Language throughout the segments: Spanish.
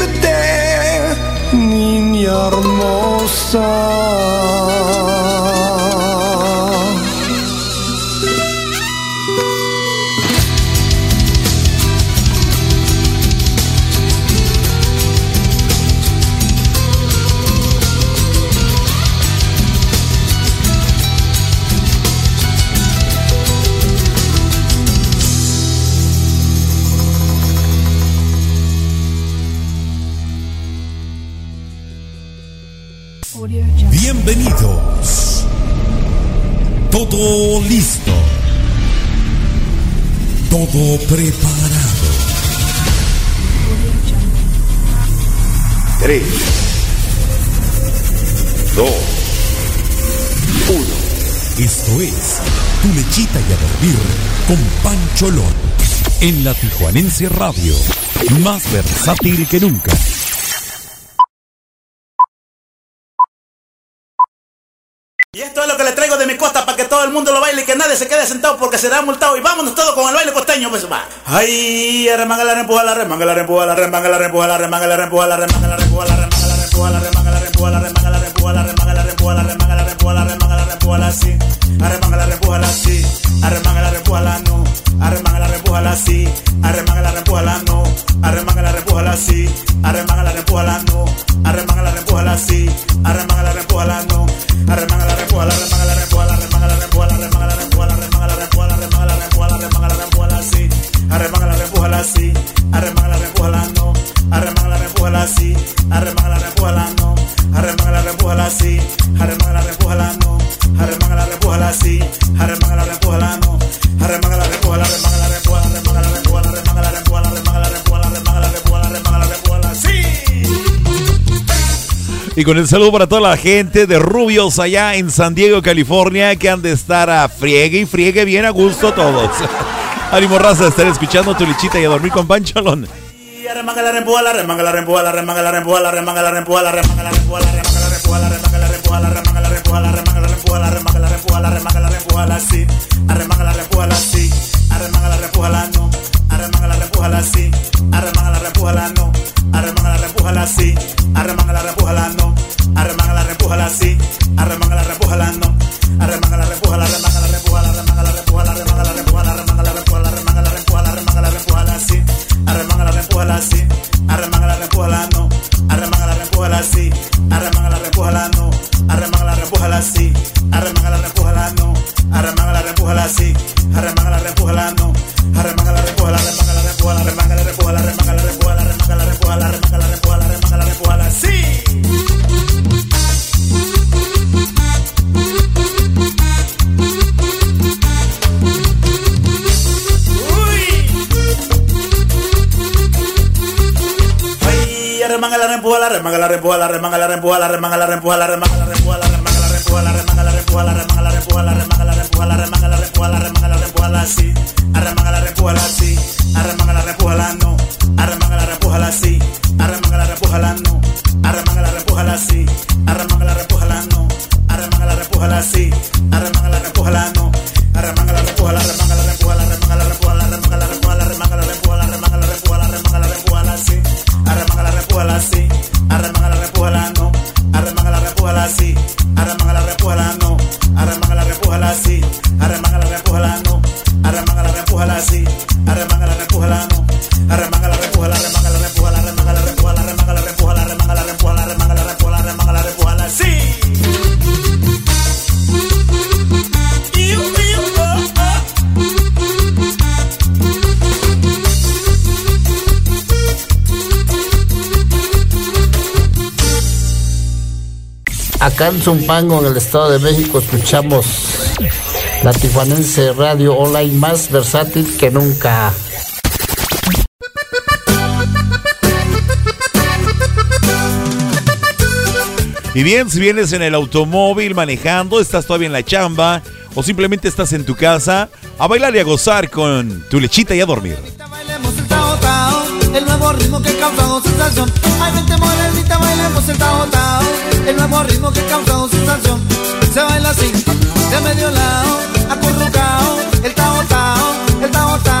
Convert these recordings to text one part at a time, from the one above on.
quererte, niña hermosa. En la Tijuanense Radio, más versátil que nunca. Y esto es lo que le traigo de mi costa para que todo el mundo lo baile y que nadie se quede sentado porque será multado. Y vámonos todos con el baile costeño, pues va. Ay, remanga la rempuja, la remanga la rempuja, la remanga la rempuja, la remanga la rempuja, la remanga la rempuja, la remanga la rempuja, la remanga la rempuja, la remanga la rempuja, la remanga la rempuja, la remanga la rempuja, la remanga la repújala así, arremángala, repújala así, arremángala, repújala no, arremángala, repújala así, arremángala, repújala no, arremángala, repújala así, arremángala, repújala no, arremángala, repújala así, arremángala, repújala no, arremángala, repújala, arremángala, repújala, arremángala, repújala, arremángala, repújala, arremángala, repújala, arremángala, repújala, arremángala, repújala así, arremángala, repújala así, arremángala, repújala no, arremángala repújala así, arremanga, repújala no, arremanga, repújala así, arremanga, repújala no, arremanga, repújala así, arremanga, repújala no, arremanga, repújala, arremanga, repújala, arremanga, repújala, arremanga, repújala, arremanga, repújala, arremanga, repújala, arremanga, repújala así. Y con el saludo para toda la gente de Rubios allá en San Diego, California, que han de estar a friegue y friegue bien a gusto todos. Ánimo raza, estar escuchando tu lichita y a dormir con pancholón. Remanga la rempuja, la remanga la rempuja, la remanga la rempuja, la remanga la rempuja, la remanga la rempuja, la remanga la rempuja, la remanga la rempuja, la remanga la rempuja, la remanga la rempuja, la remanga la rempuja, la remanga la rempuja, la. Arremanga la rempuja, la. Arremanga la rempuja, la. Arremanga la rempuja, la. Arremanga la rempuja, la. Arremanga la rempuja, la. Arremanga la rempuja, la. Arremanga la rempuja, la sí. Arremanga la rempuja, la no. Arremanga la rempuja, la remanga la rempuja, la remanga la la remanga la no, arremanga arremángala, repújala, sí, arremángala, repújala, no, arremángala, repújala, Arremanga la. Remanga la remanga la rempuja, la remanga la rempuja, la remanga la rempuja, la remanga la rempuja, la remanga la rempuja, la remanga la rempuja, la remanga la rempuja, la remanga la rempuja, la remanga la rempuja, la remanga la rempuja, la sí. Arremanga la rempuja, la sí. Arremanga la rempuja, la no. Arremanga la rempuja, la sí. Arremanga la rempuja, la no. Arremanga la rempuja, la sí. Arremanga la rempuja, la no. Arremanga la rempuja, la sí. Arremanga la la no. Arremanga la la remanga Acá en Zumpango, en el Estado de México, escuchamos la Tijuanense Radio Online más versátil que nunca. Y bien, si vienes en el automóvil manejando, estás todavía en la chamba o simplemente estás en tu casa, a bailar y a gozar con tu lechita y a dormir. Nuevo ritmo que causa sensación. Ay, vente morenita, bailemos el tao tao, el nuevo ritmo que causa sensación. Se baila así, de medio lado, acurrucao, el tao tao, el tao tao,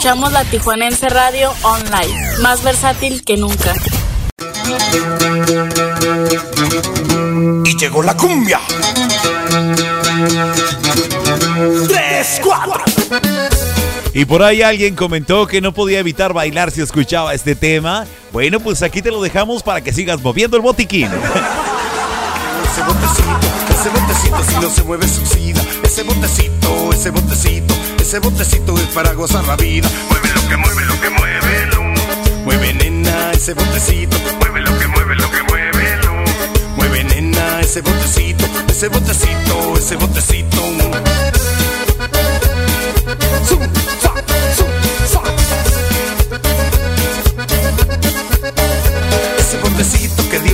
escuchamos la Tijuanense Radio Online, más versátil que nunca. Y llegó la cumbia. Tres, cuatro. Y por ahí alguien comentó que no podía evitar bailar si escuchaba este tema. Bueno, pues aquí te lo dejamos para que sigas moviendo el botiquín. Ese botecito, ese botecito si no se mueve suicida. Ese botecito, ese botecito ese botecito es para gozar la vida. Mueve lo que mueve, lo que mueve, lo. Mueve nena, ese botecito. Mueve lo que mueve, lo que mueve, lo. Mueve nena, ese botecito, ese botecito, ese botecito. Ese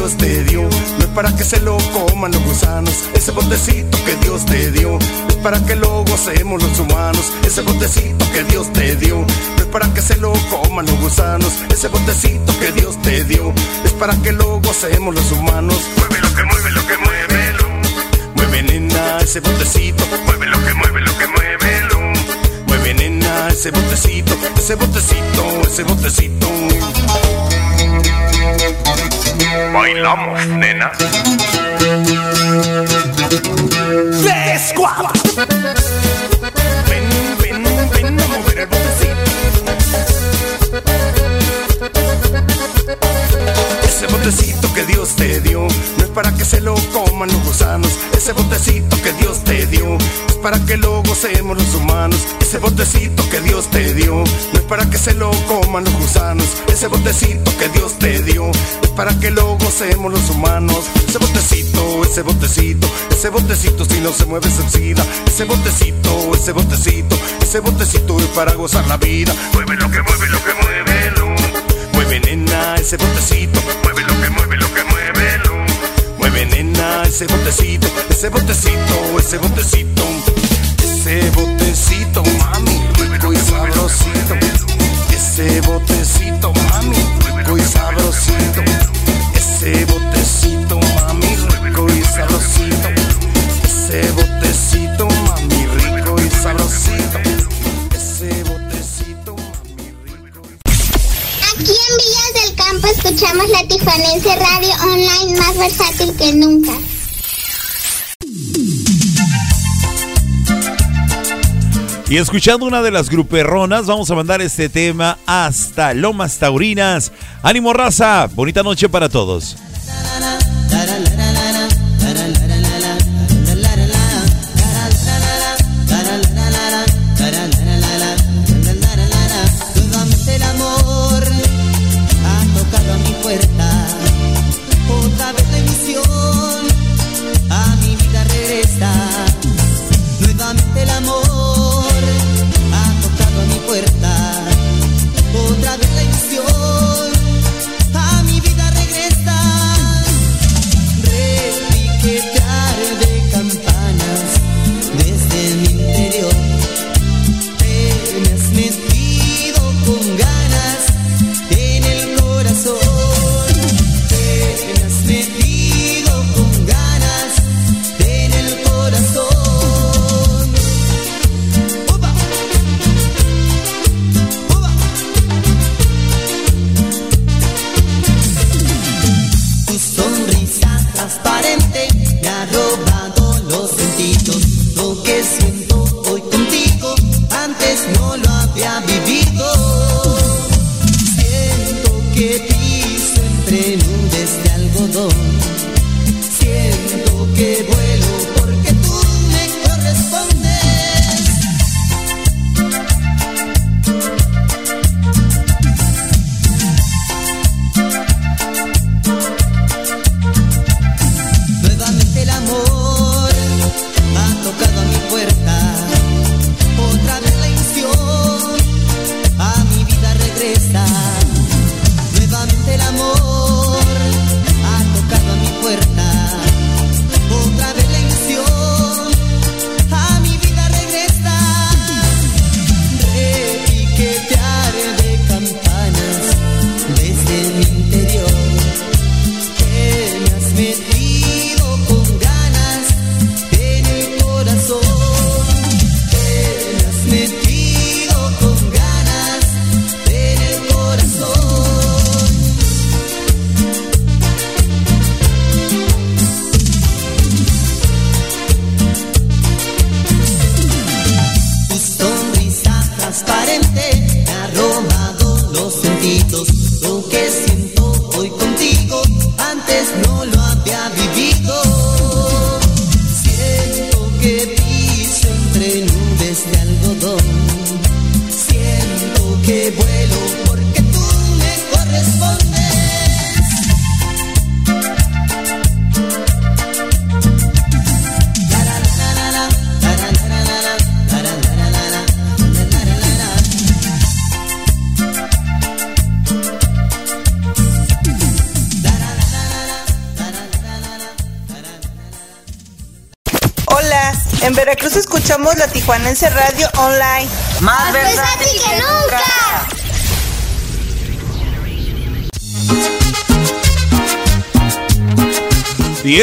Dios te dio, no es para que se lo coman los gusanos. Ese botecito que Dios te dio para que lo gocemos los humanos. Ese botecito que Dios te dio, no es para que se lo coman los gusanos. Ese botecito que Dios te dio, es para que lo gocemos los humanos. Mueve lo que mueve, lo que mueve, lo. Mueve nena, ese botecito. Mueve lo que mueve, lo que mueve, lo. Mueve nena, ese botecito, ese botecito, ese botecito. Bailamos, nena. Tres, cuatro. Ven, ven, ven a mover el botecito. Ese botecito que Dios te dio no es para que se lo coman los gusanos. Ese botecito que Dios te dio para que lo gocemos los humanos. Ese botecito que Dios te dio no es para que se lo coman los gusanos. Ese botecito que Dios te dio es para que lo gocemos los humanos. Ese botecito, ese botecito, ese botecito si no se mueve se oxida. Ese botecito, ese botecito, ese botecito es para gozar la vida. Mueve lo que mueve, lo que mueve, lo. Mueve nena, ese botecito, mueve lo que mueve, lo que mueve, lo. Mueve nena, ese botecito, ese botecito, ese botecito. Ese botecito, mami, rico y sabrosito. Ese botecito, mami, rico y sabrosito. Ese botecito, mami, rico y sabrosito. Ese botecito, mami, rico y sabrosito. Ese botecito, mami, rico y Aquí en Villas del Campo escuchamos la Tijuanense Radio Online más versátil que nunca. Y escuchando una de las gruperronas, vamos a mandar este tema hasta Lomas Taurinas. Ánimo raza, bonita noche para todos.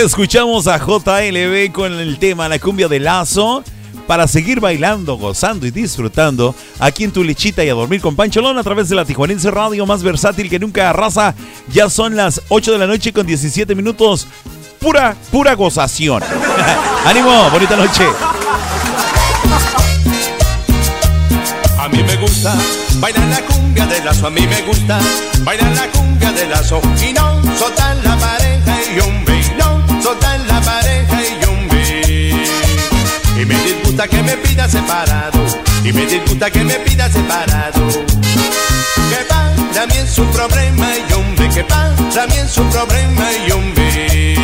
Escuchamos a JLB con el tema La cumbia de lazo para seguir bailando, gozando y disfrutando aquí en tu lechita y a dormir con Pancholón a través de la Tijuanense Radio más versátil que nunca arrasa. Ya son las 8 de la noche con 17 minutos. Pura, pura gozación. Ánimo, bonita noche. A mí me gusta bailar la cumbia de lazo, a mí me gusta bailar la cumbia de lazo y no soltar la pareja y hombre, soltar la pareja y hombre. Y me disgusta que me pida separado, y me disgusta que me pida separado. Que para mí es un problema y hombre, que para mí es un problema y hombre.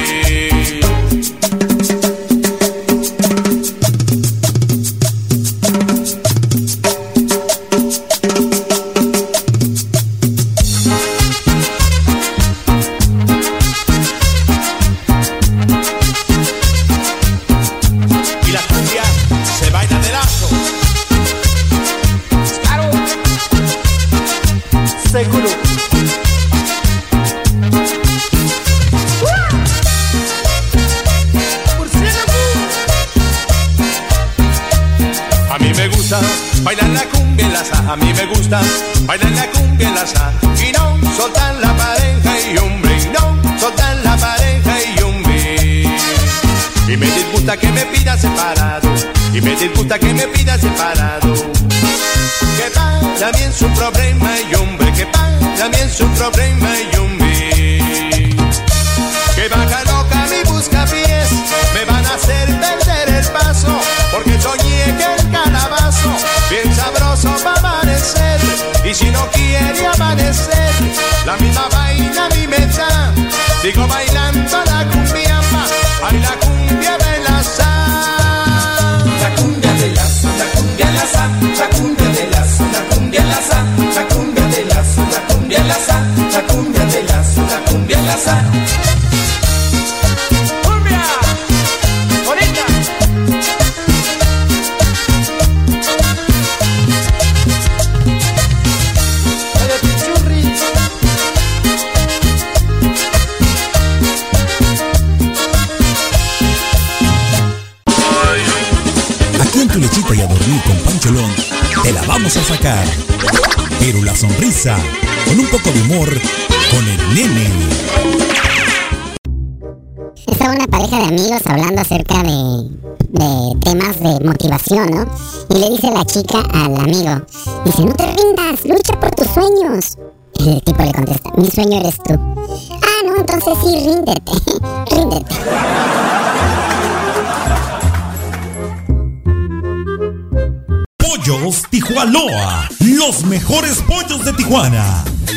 Sigo bailando la cumbia, ay la cumbia de la. La cumbia de la la cumbia la cumbia de la la cumbia la sal, la cumbia de la la cumbia la la cumbia de la la cumbia la sal. Pero la sonrisa, con un poco de humor, con el nene. Estaba una pareja de amigos hablando acerca de, de temas de motivación, ¿no? Y le dice la chica al amigo, dice, no te rindas, lucha por tus sueños. Y el tipo le contesta, mi sueño eres tú. Ah, no, entonces sí, ríndete, ríndete. Pollos los mejores pollos de Tijuana.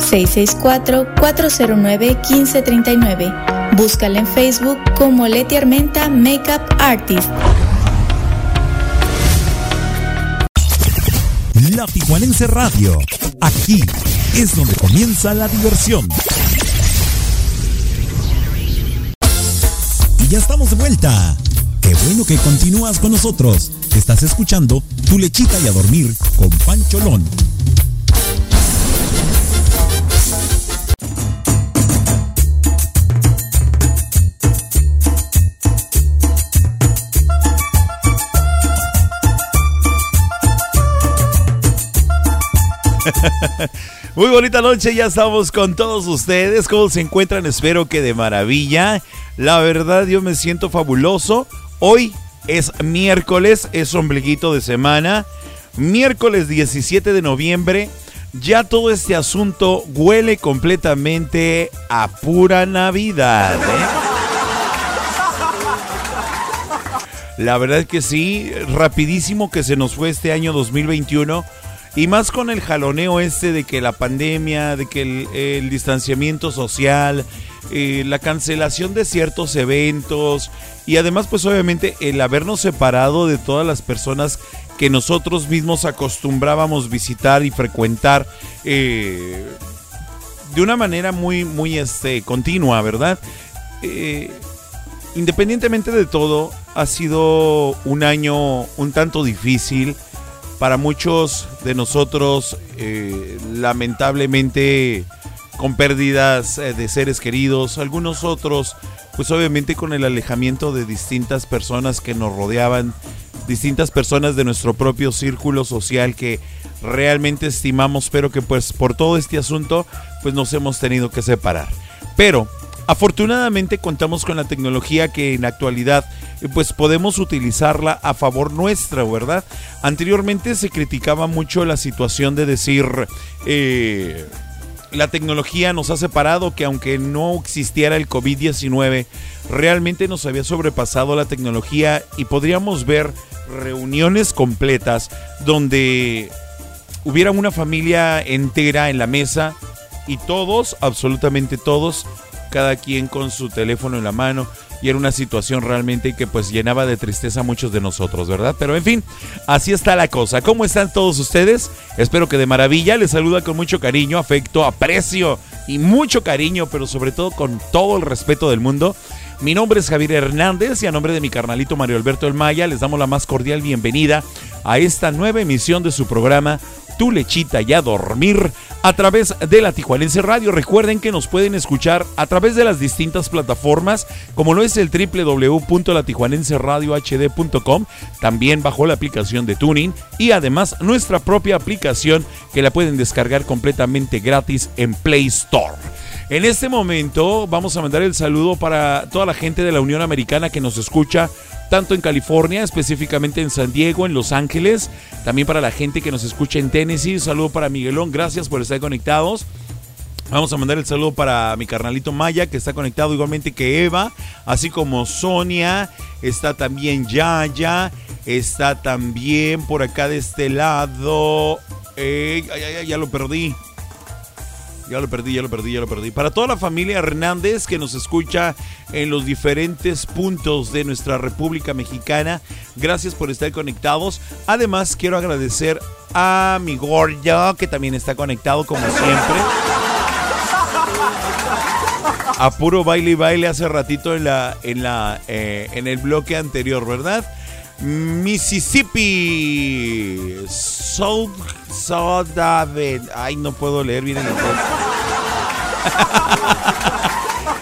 664-409-1539. Búscala en Facebook como Leti Armenta Makeup Artist. La Tijuanense Radio. Aquí es donde comienza la diversión. Y ya estamos de vuelta. Qué bueno que continúas con nosotros. Estás escuchando Tu Lechita y a Dormir con Pancholón. Muy bonita noche, ya estamos con todos ustedes. ¿Cómo se encuentran? Espero que de maravilla. La verdad, yo me siento fabuloso. Hoy es miércoles, es ombliguito de semana. Miércoles 17 de noviembre. Ya todo este asunto huele completamente a pura Navidad. ¿eh? La verdad que sí, rapidísimo que se nos fue este año 2021 y más con el jaloneo este de que la pandemia, de que el, distanciamiento social, eh, la cancelación de ciertos eventos y además pues obviamente el habernos separado de todas las personas que nosotros mismos acostumbrábamos visitar y frecuentar eh, de una manera muy, muy este, continua, ¿verdad? Eh, independientemente de todo, ha sido un año un tanto difícil. Para muchos de nosotros, eh, lamentablemente, con pérdidas eh, de seres queridos, algunos otros, pues obviamente con el alejamiento de distintas personas que nos rodeaban, distintas personas de nuestro propio círculo social que realmente estimamos, pero que pues por todo este asunto, pues nos hemos tenido que separar. Pero Afortunadamente contamos con la tecnología que en la actualidad eh, pues podemos utilizarla a favor nuestra, ¿verdad? Anteriormente se criticaba mucho la situación de decir eh, la tecnología nos ha separado, que aunque no existiera el COVID-19, realmente nos había sobrepasado la tecnología y podríamos ver reuniones completas donde hubiera una familia entera en la mesa y todos, absolutamente todos, cada quien con su teléfono en la mano y era una situación realmente que pues llenaba de tristeza a muchos de nosotros, ¿verdad? Pero en fin, así está la cosa. ¿Cómo están todos ustedes? Espero que de maravilla. Les saluda con mucho cariño, afecto, aprecio y mucho cariño, pero sobre todo con todo el respeto del mundo. Mi nombre es Javier Hernández y a nombre de mi carnalito Mario Alberto El Maya les damos la más cordial bienvenida a esta nueva emisión de su programa Tu lechita y a dormir a través de la Tijuanense Radio. Recuerden que nos pueden escuchar a través de las distintas plataformas, como lo es el www.latijuanenseradiohd.com, también bajo la aplicación de Tuning y además nuestra propia aplicación que la pueden descargar completamente gratis en Play Store. En este momento vamos a mandar el saludo para toda la gente de la Unión Americana que nos escucha tanto en California, específicamente en San Diego, en Los Ángeles, también para la gente que nos escucha en Tennessee. Un saludo para Miguelón, gracias por estar conectados. Vamos a mandar el saludo para mi carnalito Maya, que está conectado igualmente que Eva, así como Sonia, está también Yaya, está también por acá de este lado. Eh, ya lo perdí. Ya lo perdí, ya lo perdí, ya lo perdí. Para toda la familia Hernández que nos escucha en los diferentes puntos de nuestra República Mexicana, gracias por estar conectados. Además, quiero agradecer a mi gordo que también está conectado como siempre. A puro baile y baile hace ratito en la en la eh, en el bloque anterior, ¿verdad? Mississippi. South, South Ay, no puedo leer bien el.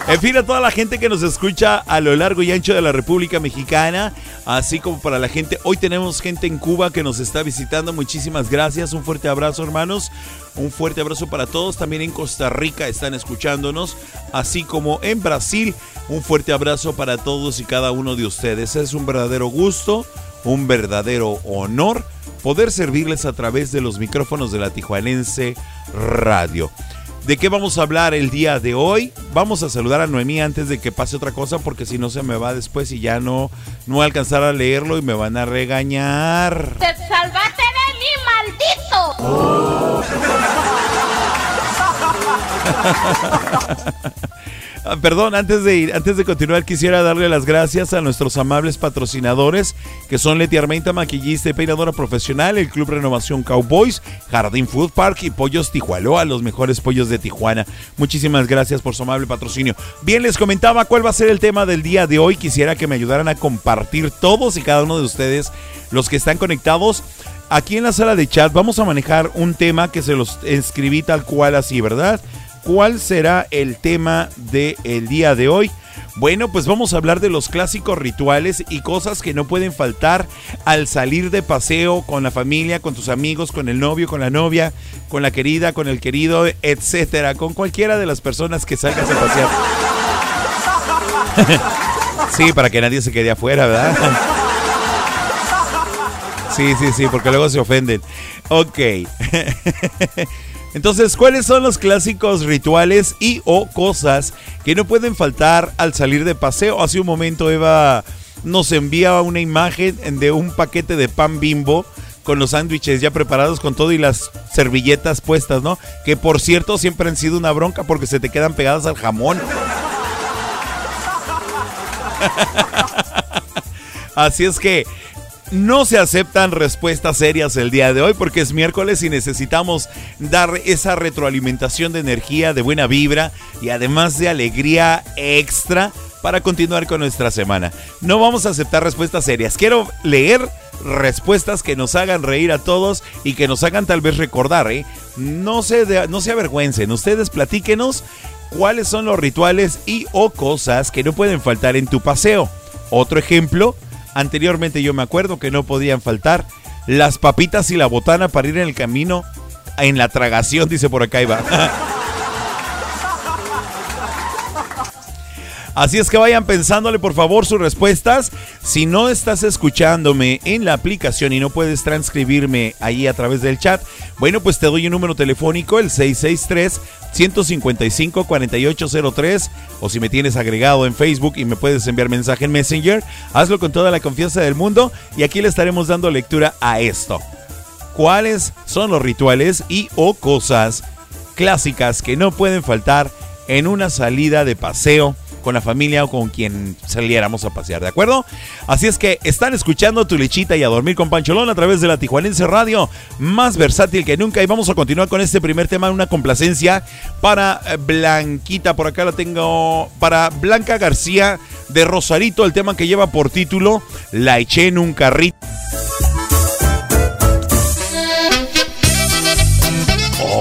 En fin, a toda la gente que nos escucha a lo largo y ancho de la República Mexicana, así como para la gente, hoy tenemos gente en Cuba que nos está visitando, muchísimas gracias, un fuerte abrazo hermanos, un fuerte abrazo para todos, también en Costa Rica están escuchándonos, así como en Brasil, un fuerte abrazo para todos y cada uno de ustedes, es un verdadero gusto, un verdadero honor poder servirles a través de los micrófonos de la Tijuanense Radio. ¿De qué vamos a hablar el día de hoy? Vamos a saludar a Noemí antes de que pase otra cosa porque si no se me va después y ya no, no a alcanzar a leerlo y me van a regañar. ¡Te maldito! Ah, perdón, antes de ir, antes de continuar, quisiera darle las gracias a nuestros amables patrocinadores, que son Leti Armenta, maquillista y peinadora profesional, el Club Renovación Cowboys, Jardín Food Park y Pollos Tijualoa, los mejores pollos de Tijuana. Muchísimas gracias por su amable patrocinio. Bien, les comentaba cuál va a ser el tema del día de hoy. Quisiera que me ayudaran a compartir todos y cada uno de ustedes, los que están conectados. Aquí en la sala de chat vamos a manejar un tema que se los escribí tal cual así, ¿verdad? cuál será el tema del el día de hoy. Bueno, pues vamos a hablar de los clásicos rituales y cosas que no pueden faltar al salir de paseo con la familia, con tus amigos, con el novio, con la novia, con la querida, con el querido, etcétera, con cualquiera de las personas que salgas a pasear. sí, para que nadie se quede afuera, ¿verdad? Sí, sí, sí, porque luego se ofenden. Ok. Entonces, ¿cuáles son los clásicos rituales y o cosas que no pueden faltar al salir de paseo? Hace un momento Eva nos envía una imagen de un paquete de pan bimbo con los sándwiches ya preparados con todo y las servilletas puestas, ¿no? Que por cierto siempre han sido una bronca porque se te quedan pegadas al jamón. Así es que no se aceptan respuestas serias el día de hoy porque es miércoles y necesitamos dar esa retroalimentación de energía, de buena vibra y además de alegría extra para continuar con nuestra semana. No vamos a aceptar respuestas serias. Quiero leer respuestas que nos hagan reír a todos y que nos hagan tal vez recordar. ¿eh? No, se no se avergüencen. Ustedes platíquenos cuáles son los rituales y o cosas que no pueden faltar en tu paseo. Otro ejemplo Anteriormente yo me acuerdo que no podían faltar las papitas y la botana para ir en el camino en la tragación, dice por acá Iba. Así es que vayan pensándole por favor sus respuestas. Si no estás escuchándome en la aplicación y no puedes transcribirme ahí a través del chat, bueno, pues te doy un número telefónico, el 663-155-4803. O si me tienes agregado en Facebook y me puedes enviar mensaje en Messenger, hazlo con toda la confianza del mundo y aquí le estaremos dando lectura a esto. ¿Cuáles son los rituales y o cosas clásicas que no pueden faltar en una salida de paseo? Con la familia o con quien saliéramos a pasear, ¿de acuerdo? Así es que están escuchando tu lechita y a dormir con Pancholón a través de la Tijuanense Radio, más versátil que nunca. Y vamos a continuar con este primer tema, una complacencia para eh, Blanquita, por acá la tengo, para Blanca García de Rosarito, el tema que lleva por título La eché en un carrito.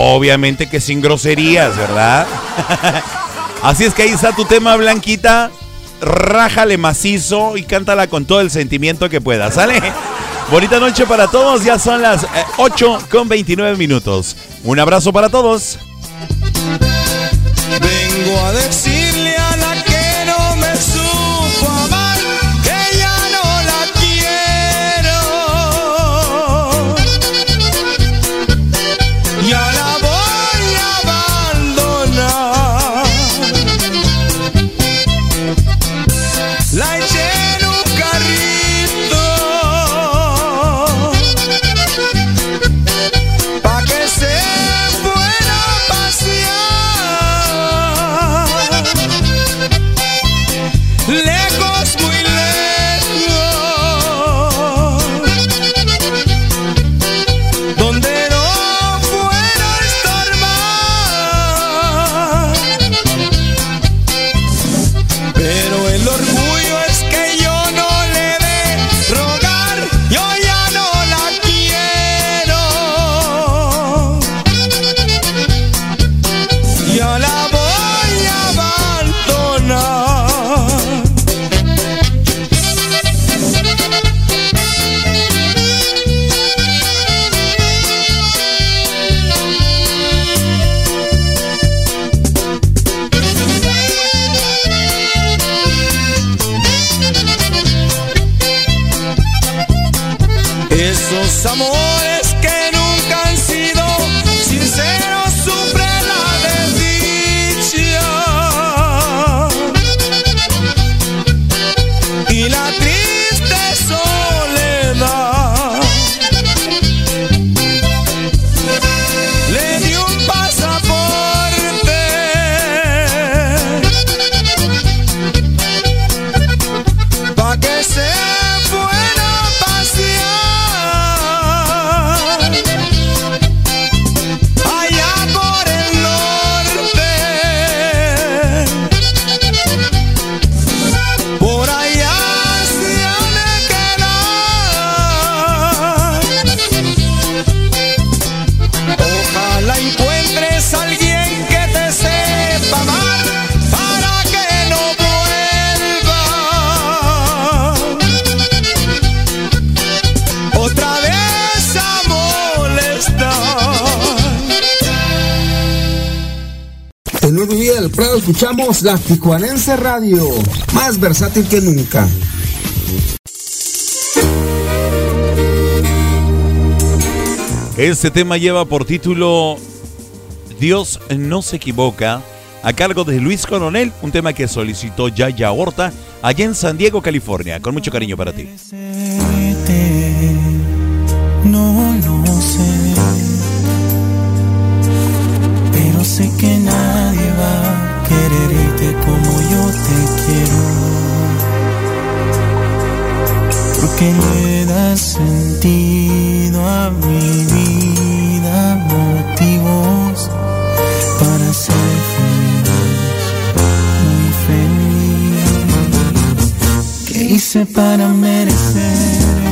Obviamente que sin groserías, ¿verdad? Así es que ahí está tu tema, Blanquita. Rájale macizo y cántala con todo el sentimiento que puedas, ¿sale? Bonita noche para todos, ya son las 8 eh, con 29 minutos. Un abrazo para todos. Vengo a La Tijuanense Radio, más versátil que nunca. Este tema lleva por título Dios no se equivoca, a cargo de Luis Coronel, un tema que solicitó Yaya Horta allá en San Diego, California. Con mucho cariño para ti. que le da sentido a mi vida, motivos para ser feliz, muy feliz. ¿Qué hice para merecer?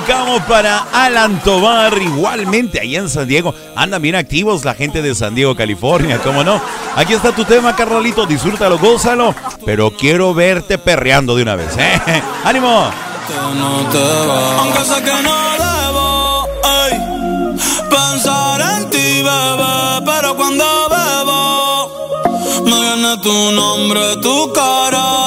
dedicamos para Alan Tobar, igualmente allá en San Diego. Andan bien activos la gente de San Diego, California, cómo no. Aquí está tu tema, Carlolito, disfrútalo, gózalo, pero quiero verte perreando de una vez, ¿eh? ¡Ánimo! Aunque sé que no debo pensar en ti, bebé, pero cuando bebo me viene tu nombre, tu cara.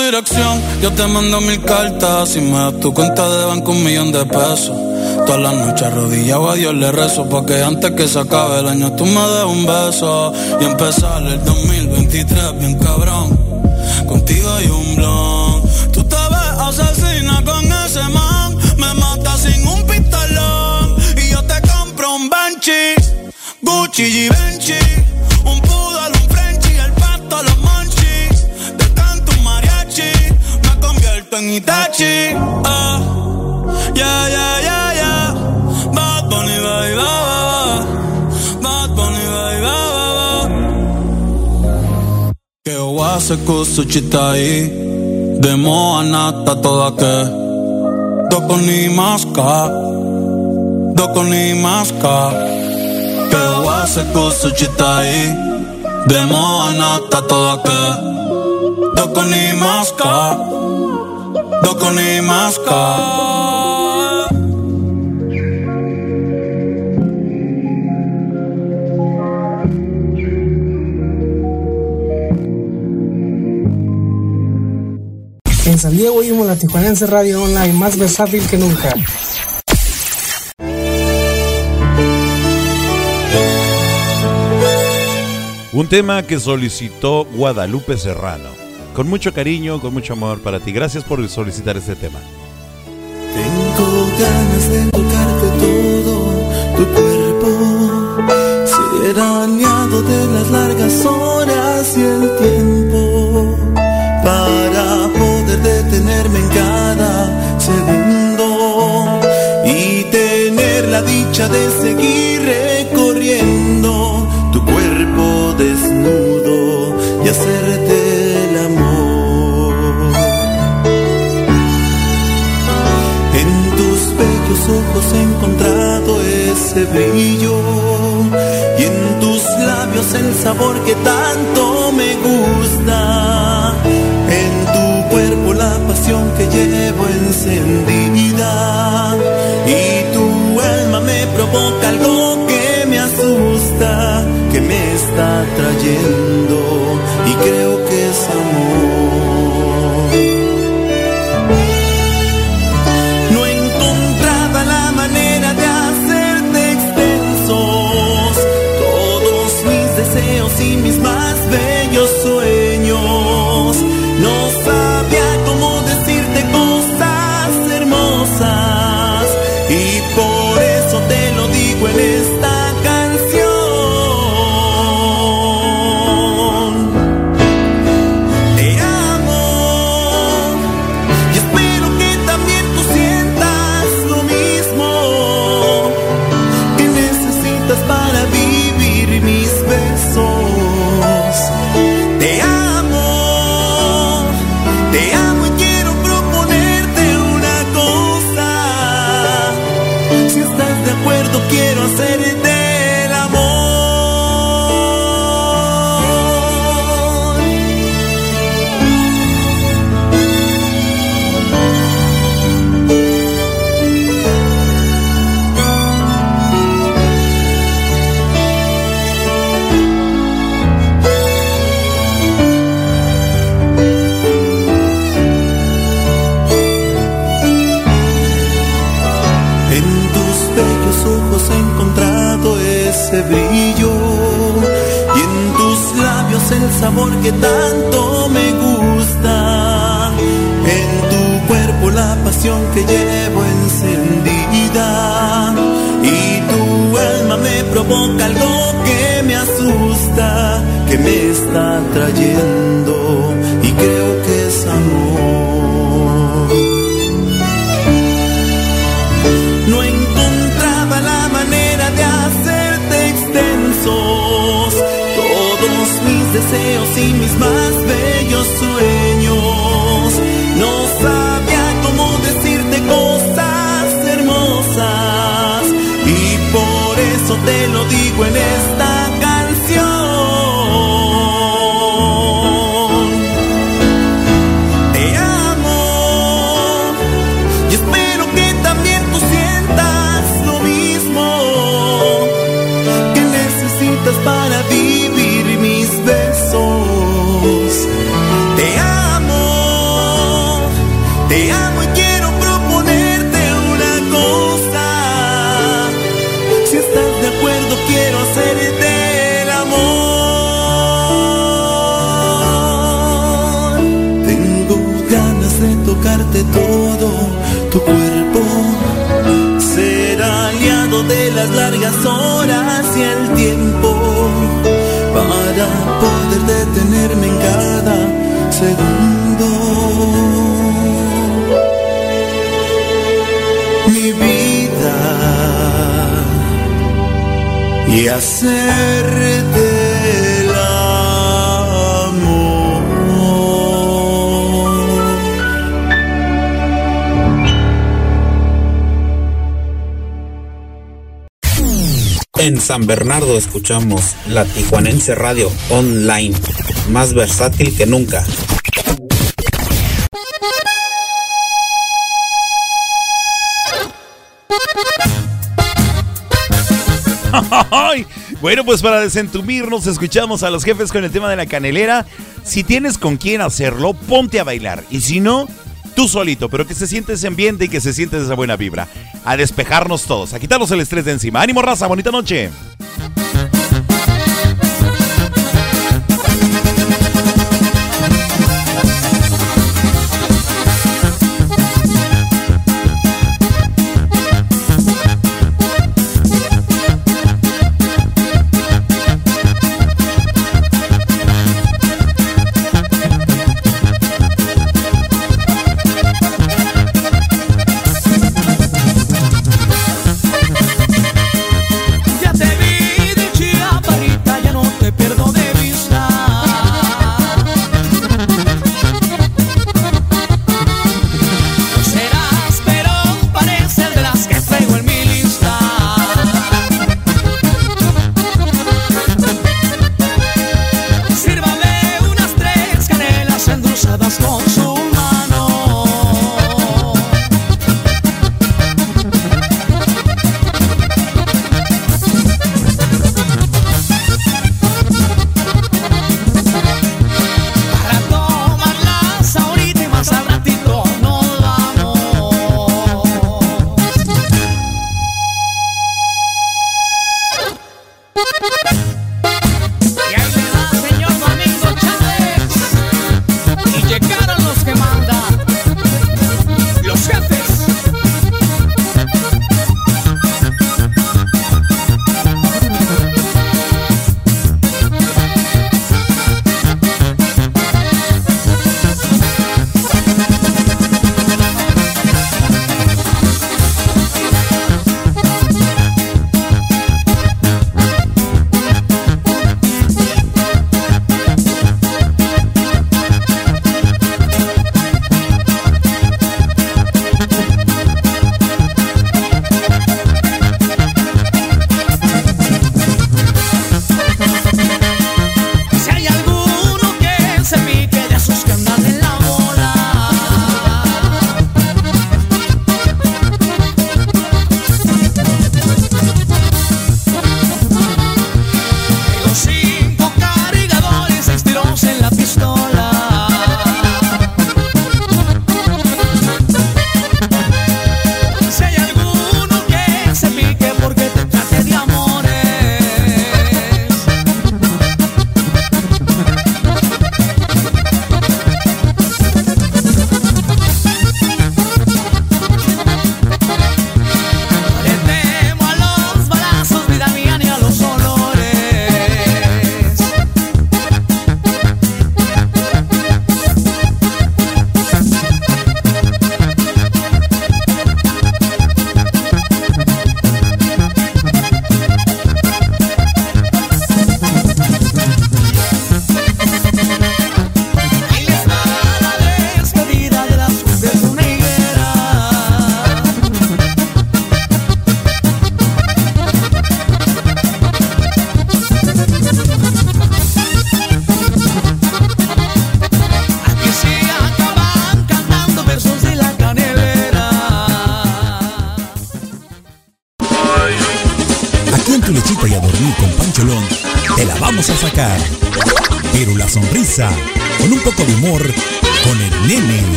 Dirección, yo te mando mil cartas. Si me das tu cuenta de banco, un millón de pesos. Todas las noches arrodillado a Dios le rezo Porque antes que se acabe el año tú me des un beso Y empezar el 2023 bien cabrón Contigo hay un blon Tú te ves asesina con ese man Me mata sin un pistolón Y yo te compro un Banshee Gucci y Itachi Ah, yeah, yeah, yeah, yeah. Bad Bunny, ba, ba, ba. Bad Bunny, baby, ba, ba, ba. Che oase kusu chitai Demo anata toda ke Doko ni maska Doko ni maska Che oase kusu chitai Demo anata toda ke Doko ni maska Doko ni maska En San Diego oímos la Tijuanense Radio Online más versátil que nunca. Un tema que solicitó Guadalupe Serrano. Con mucho cariño, con mucho amor para ti. Gracias por solicitar este tema. Tengo ganas de tocarte todo tu cuerpo, ser aliado de las largas horas y el tiempo, para poder detenerme en cada segundo y tener la dicha de seguir tus ojos he encontrado ese brillo y en tus labios el sabor que tanto me gusta. En tu cuerpo la pasión que llevo encendida y tu alma me provoca algo que me asusta, que me está trayendo y creo que es amor. Sabor que tanto me gusta. En tu cuerpo la pasión que llevo encendida y tu alma me provoca algo que me asusta, que me está trayendo deseos y mis más tocarte todo tu cuerpo. Ser aliado de las largas horas y el tiempo para poder detenerme en cada segundo. Mi vida y hacerte San Bernardo escuchamos la Tijuanense Radio Online, más versátil que nunca. Bueno, pues para desentumirnos, escuchamos a los jefes con el tema de la canelera. Si tienes con quién hacerlo, ponte a bailar. Y si no, tú solito, pero que se siente ese ambiente y que se siente esa buena vibra. A despejarnos todos, a quitarnos el estrés de encima. Ánimo, raza, bonita noche.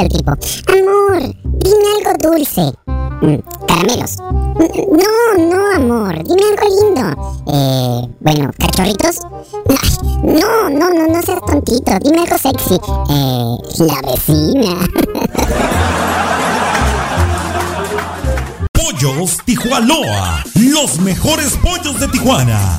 Al tipo, amor, dime algo dulce. "Mm, caramelos. "Mm, No, no, amor, dime algo lindo. Eh, bueno, cachorritos. No, no, no, no seas tontito, dime algo sexy. Eh, la vecina. Pollos Tijuanoa, los mejores pollos de Tijuana.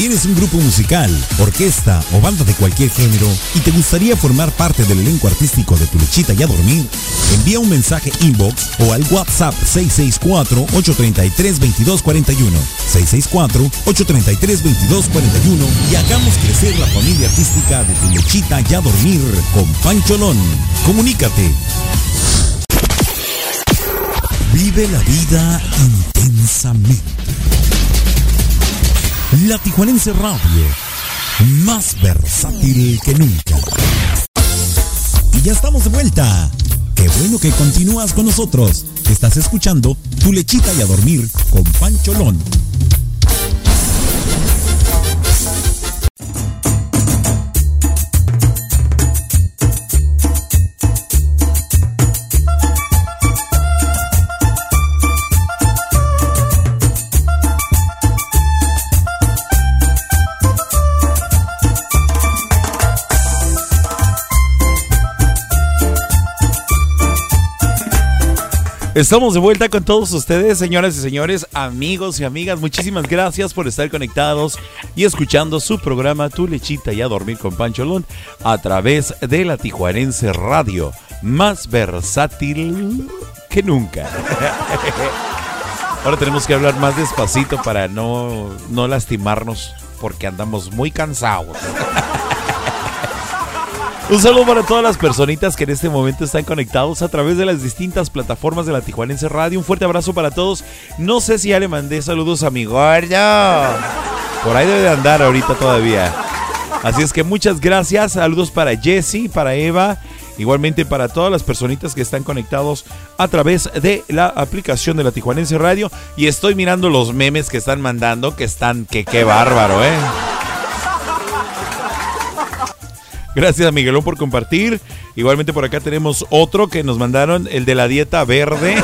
¿Tienes un grupo musical, orquesta o banda de cualquier género y te gustaría formar parte del elenco artístico de Tu Lechita y a Dormir? Envía un mensaje inbox o al WhatsApp 664-833-2241. 664-833-2241 y hagamos crecer la familia artística de Tu Lechita y a Dormir con Pancholón. Comunícate. Vive la vida intensamente. La Tijuanense Radio, más versátil que nunca. Y ya estamos de vuelta. Qué bueno que continúas con nosotros. Estás escuchando Tu Lechita y a Dormir con Pancholón. Estamos de vuelta con todos ustedes, señoras y señores, amigos y amigas. Muchísimas gracias por estar conectados y escuchando su programa Tu Lechita y a Dormir con Pancholón a través de la Tijuanense Radio, más versátil que nunca. Ahora tenemos que hablar más despacito para no, no lastimarnos porque andamos muy cansados. Un saludo para todas las personitas que en este momento están conectados a través de las distintas plataformas de la Tijuanense Radio. Un fuerte abrazo para todos. No sé si ya le mandé saludos a mi gordo. Por ahí debe de andar ahorita todavía. Así es que muchas gracias. Saludos para Jesse, para Eva. Igualmente para todas las personitas que están conectados a través de la aplicación de la Tijuanense Radio. Y estoy mirando los memes que están mandando, que están, que qué bárbaro, ¿eh? Gracias a Miguelón por compartir. Igualmente por acá tenemos otro que nos mandaron, el de la dieta verde.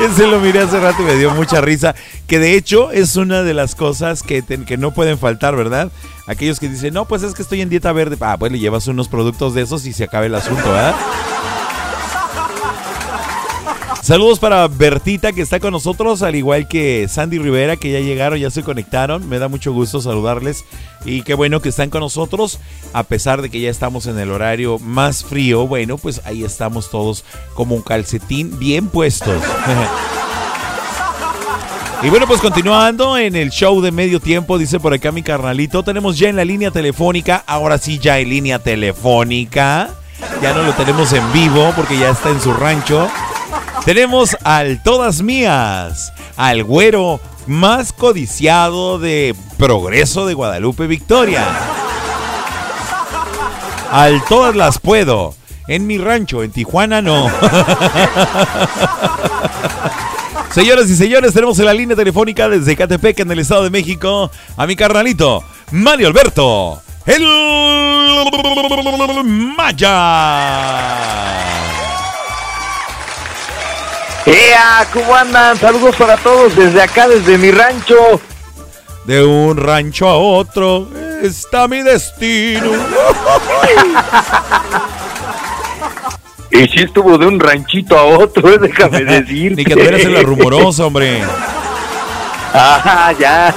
Ese lo miré hace rato y me dio mucha risa. Que de hecho es una de las cosas que, que no pueden faltar, ¿verdad? Aquellos que dicen, no, pues es que estoy en dieta verde. Ah, pues le llevas unos productos de esos y se acaba el asunto, ¿verdad? Saludos para Bertita que está con nosotros, al igual que Sandy Rivera que ya llegaron, ya se conectaron. Me da mucho gusto saludarles y qué bueno que están con nosotros, a pesar de que ya estamos en el horario más frío. Bueno, pues ahí estamos todos como un calcetín bien puestos. Y bueno, pues continuando en el show de medio tiempo, dice por acá mi carnalito, tenemos ya en la línea telefónica, ahora sí ya en línea telefónica, ya no lo tenemos en vivo porque ya está en su rancho. Tenemos al Todas Mías, al güero más codiciado de Progreso de Guadalupe Victoria. Al Todas Las Puedo, En mi rancho, en Tijuana no. Señoras y señores, tenemos en la línea telefónica desde Catepec, en el Estado de México, a mi carnalito, Mario Alberto, el Maya. ¡Ea! ¿Cómo andan? Saludos para todos desde acá, desde mi rancho. De un rancho a otro está mi destino. Y si estuvo de un ranchito a otro, déjame decir. Ni que tú eres en la rumorosa, hombre. Ah, ya.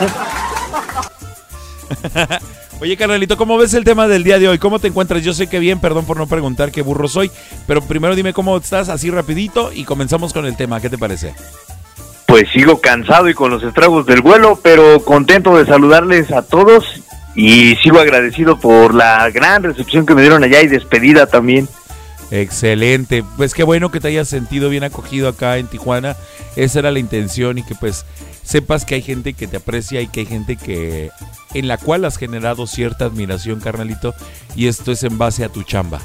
Oye, carnalito, ¿cómo ves el tema del día de hoy? ¿Cómo te encuentras? Yo sé que bien, perdón por no preguntar qué burro soy, pero primero dime cómo estás así rapidito y comenzamos con el tema. ¿Qué te parece? Pues sigo cansado y con los estragos del vuelo, pero contento de saludarles a todos y sigo agradecido por la gran recepción que me dieron allá y despedida también. Excelente, pues qué bueno que te hayas sentido bien acogido acá en Tijuana. Esa era la intención y que pues sepas que hay gente que te aprecia y que hay gente que en la cual has generado cierta admiración, carnalito, y esto es en base a tu chamba.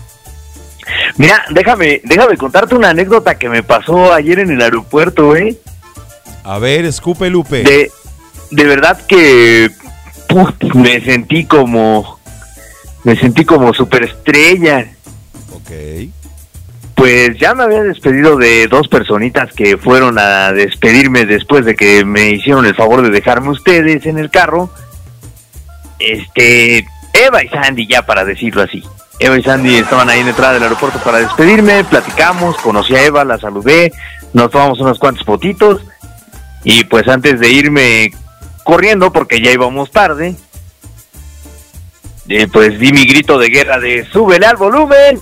Mira, déjame, déjame contarte una anécdota que me pasó ayer en el aeropuerto, ¿eh? A ver, escupe Lupe. De, de verdad que me sentí como me sentí como superestrella. Ok. Pues ya me había despedido de dos personitas que fueron a despedirme después de que me hicieron el favor de dejarme ustedes en el carro. Este, Eva y Sandy, ya para decirlo así. Eva y Sandy estaban ahí en la entrada del aeropuerto para despedirme, platicamos, conocí a Eva, la saludé, nos tomamos unas cuantas fotitos y pues antes de irme corriendo, porque ya íbamos tarde, eh, pues di mi grito de guerra de súbele al volumen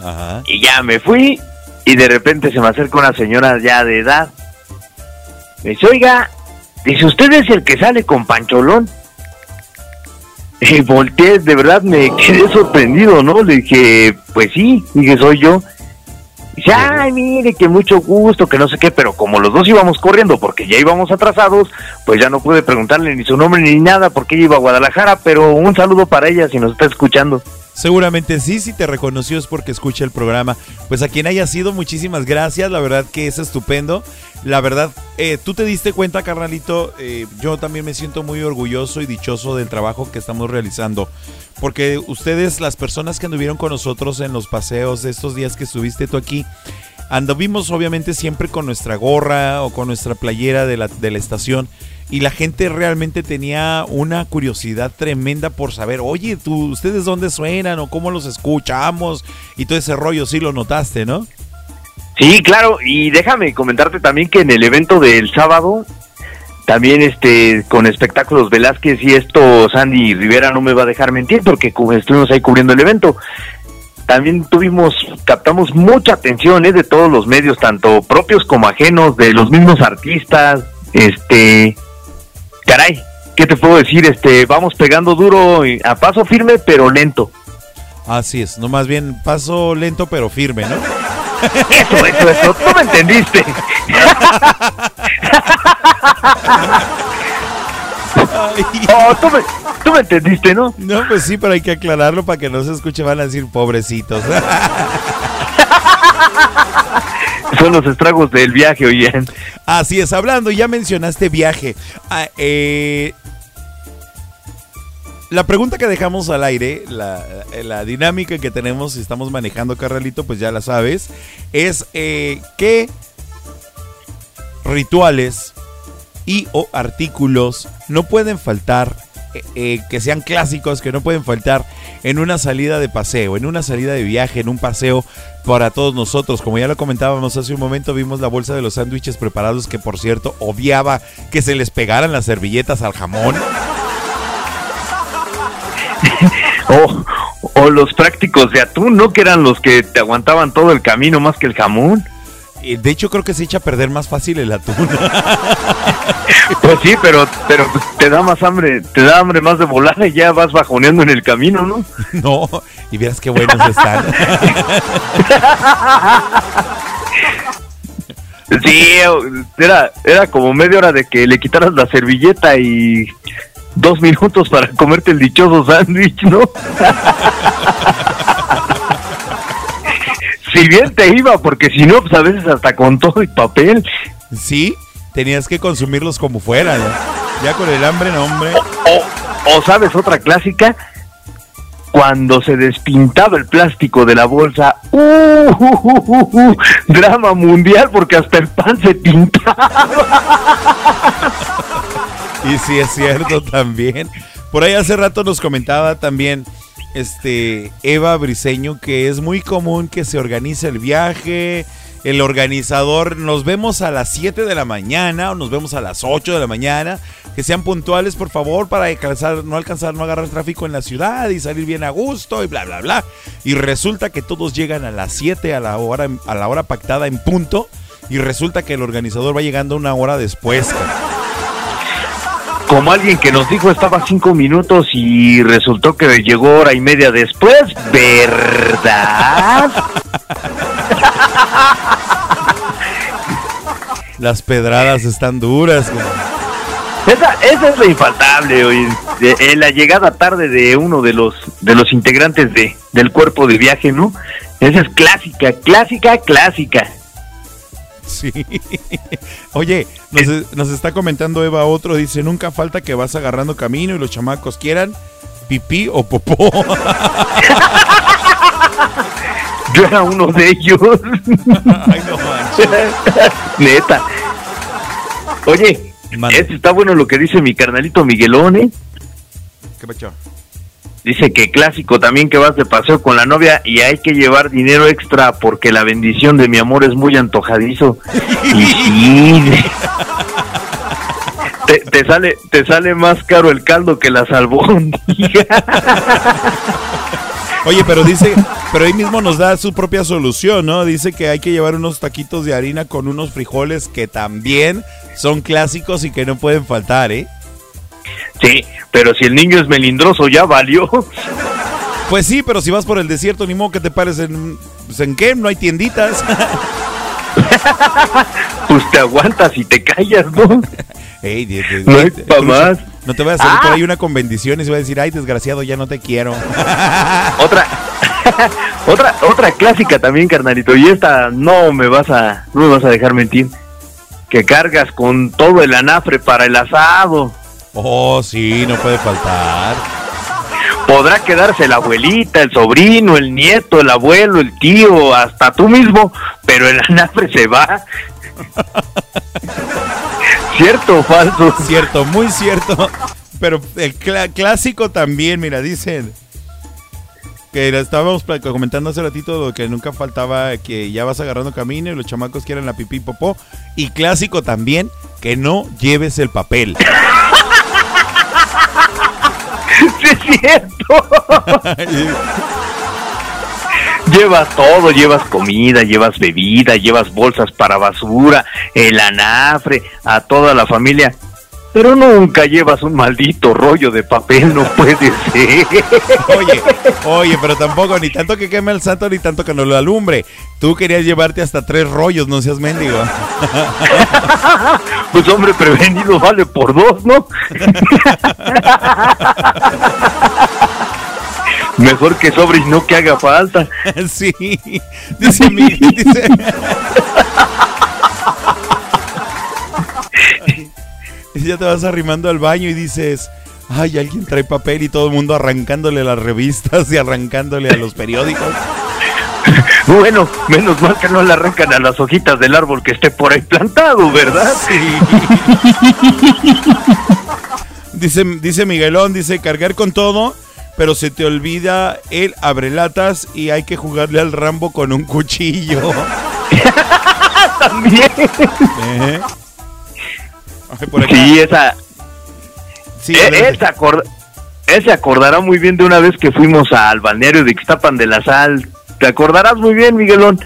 Ajá. y ya me fui y de repente se me acerca una señora ya de edad. Me dice, oiga, dice, ¿usted es el que sale con Pancholón? Y volteé, de verdad me quedé sorprendido, ¿no? Le dije, pues sí, dije, soy yo. Dice, ay, mire, que mucho gusto, que no sé qué, pero como los dos íbamos corriendo porque ya íbamos atrasados, pues ya no pude preguntarle ni su nombre ni nada porque ella iba a Guadalajara, pero un saludo para ella si nos está escuchando. Seguramente sí, si te reconoció es porque escucha el programa. Pues a quien haya sido, muchísimas gracias. La verdad que es estupendo. La verdad, eh, tú te diste cuenta, carnalito. eh, yo también me siento muy orgulloso y dichoso del trabajo que estamos realizando. Porque ustedes, las personas que anduvieron con nosotros en los paseos de estos días que estuviste tú aquí, anduvimos obviamente siempre con nuestra gorra o con nuestra playera de la, de la estación y la gente realmente tenía una curiosidad tremenda por saber, oye, tú, ¿ustedes dónde suenan o cómo los escuchamos? Y todo ese rollo, sí lo notaste, ¿no? Sí, claro, y déjame comentarte también que en el evento del sábado, también este con espectáculos Velázquez y esto Sandy Rivera no me va a dejar mentir porque estuvimos ahí cubriendo el evento. También tuvimos, captamos mucha atención ¿eh? de todos los medios, tanto propios como ajenos, de los mismos artistas, este, caray, ¿qué te puedo decir? Este, vamos pegando duro, a paso firme pero lento. Así es, no más bien paso lento pero firme, ¿no? Eso, eso, eso, tú me entendiste. Oh, tú me, tú me entendiste, ¿no? No, pues sí, pero hay que aclararlo para que no se escuche, van a decir pobrecitos. Son los estragos del viaje, oigan. Así es, hablando, ya mencionaste viaje. Ah, eh, la pregunta que dejamos al aire, la, la dinámica que tenemos estamos manejando, Carralito, pues ya la sabes, es eh, qué rituales y o artículos no pueden faltar, eh, eh, que sean clásicos, que no pueden faltar en una salida de paseo, en una salida de viaje, en un paseo para todos nosotros. Como ya lo comentábamos hace un momento, vimos la bolsa de los sándwiches preparados que por cierto odiaba que se les pegaran las servilletas al jamón. O los prácticos de atún, ¿no? Que eran los que te aguantaban todo el camino más que el jamón. Eh, De hecho, creo que se echa a perder más fácil el atún. Pues sí, pero, pero te da más hambre, te da hambre más de volar y ya vas bajoneando en el camino, ¿no? No, y vieras qué buenos están. Sí, era, era como media hora de que le quitaras la servilleta y dos minutos para comerte el dichoso sándwich, ¿no? Si bien te iba, porque si no, pues a veces hasta con todo y papel. Sí, tenías que consumirlos como fuera. Ya, Ya con el hambre, no, hombre. O sabes otra clásica, cuando se despintaba el plástico de la bolsa, ¡uh! uh, uh, uh, drama mundial porque hasta el pan se pintaba. Y sí es cierto también. Por ahí hace rato nos comentaba también este Eva Briseño que es muy común que se organice el viaje, el organizador, nos vemos a las 7 de la mañana o nos vemos a las 8 de la mañana, que sean puntuales por favor para alcanzar, no alcanzar, no agarrar tráfico en la ciudad y salir bien a gusto y bla bla bla. Y resulta que todos llegan a las 7 a la hora a la hora pactada en punto y resulta que el organizador va llegando una hora después. Como alguien que nos dijo estaba cinco minutos y resultó que llegó hora y media después, ¿verdad? Las pedradas están duras. Esa, esa es la infaltable, hoy, en la llegada tarde de uno de los de los integrantes de, del cuerpo de viaje, ¿no? Esa es clásica, clásica, clásica. Sí. Oye, nos, nos, está comentando Eva otro, dice, nunca falta que vas agarrando camino y los chamacos quieran pipí o popó. Yo era uno de ellos. Ay, no manches. Neta. Oye, este está bueno lo que dice mi carnalito Miguelón, ¿eh? ¿Qué pacho? Dice que clásico también que vas de paseo con la novia y hay que llevar dinero extra porque la bendición de mi amor es muy antojadizo. Y te, te sale te sale más caro el caldo que la albóndigas. Oye, pero dice, pero ahí mismo nos da su propia solución, ¿no? Dice que hay que llevar unos taquitos de harina con unos frijoles que también son clásicos y que no pueden faltar, ¿eh? Sí, pero si el niño es melindroso ya valió. Pues sí, pero si vas por el desierto, ni modo que te pares en... Pues en qué, no hay tienditas. pues te aguantas y te callas, ¿no? Ey, de, de, No hay pa' más. No te voy a salir Ah. por ahí una con bendiciones y va a decir, ay, desgraciado, ya no te quiero. Otra otra otra clásica también, carnalito, y esta no me vas a no me vas a dejar mentir. Que cargas con todo el anafre para el asado. Oh, sí, no puede faltar. Podrá quedarse la abuelita, el sobrino, el nieto, el abuelo, el tío, hasta tú mismo, pero el anafre se va. ¿Cierto o falso? Cierto, muy cierto. Pero el clásico también, mira, dicen que estábamos comentando hace ratito lo que nunca faltaba que ya vas agarrando camino y los chamacos quieren la pipí popó. Y clásico también que no lleves el papel. Sí, es cierto. Llevas todo, llevas comida, llevas bebida, llevas bolsas para basura, el anafre, a toda la familia. Pero nunca llevas un maldito rollo de papel, no puede ser. Oye, oye, pero tampoco ni tanto que queme el santo ni tanto que no lo alumbre. Tú querías llevarte hasta tres rollos, no seas mendigo. Pues hombre, prevenido vale por dos, ¿no? Mejor que sobre y no que haga falta. Sí, dice mi, dice. Y ya te vas arrimando al baño y dices, ay, alguien trae papel y todo el mundo arrancándole las revistas y arrancándole a los periódicos. Bueno, menos mal que no le arrancan a las hojitas del árbol que esté por ahí plantado, ¿verdad? Dice, dice Miguelón, dice cargar con todo, pero se te olvida el abrelatas y hay que jugarle al Rambo con un cuchillo. También. ¿Eh? Ay, por acá. Sí, esa. Sí, Eh, adelante. él, se acord- él se acordará muy bien de una vez que fuimos al balneario de Ixtapan de la Sal. Te acordarás muy bien, Miguelón.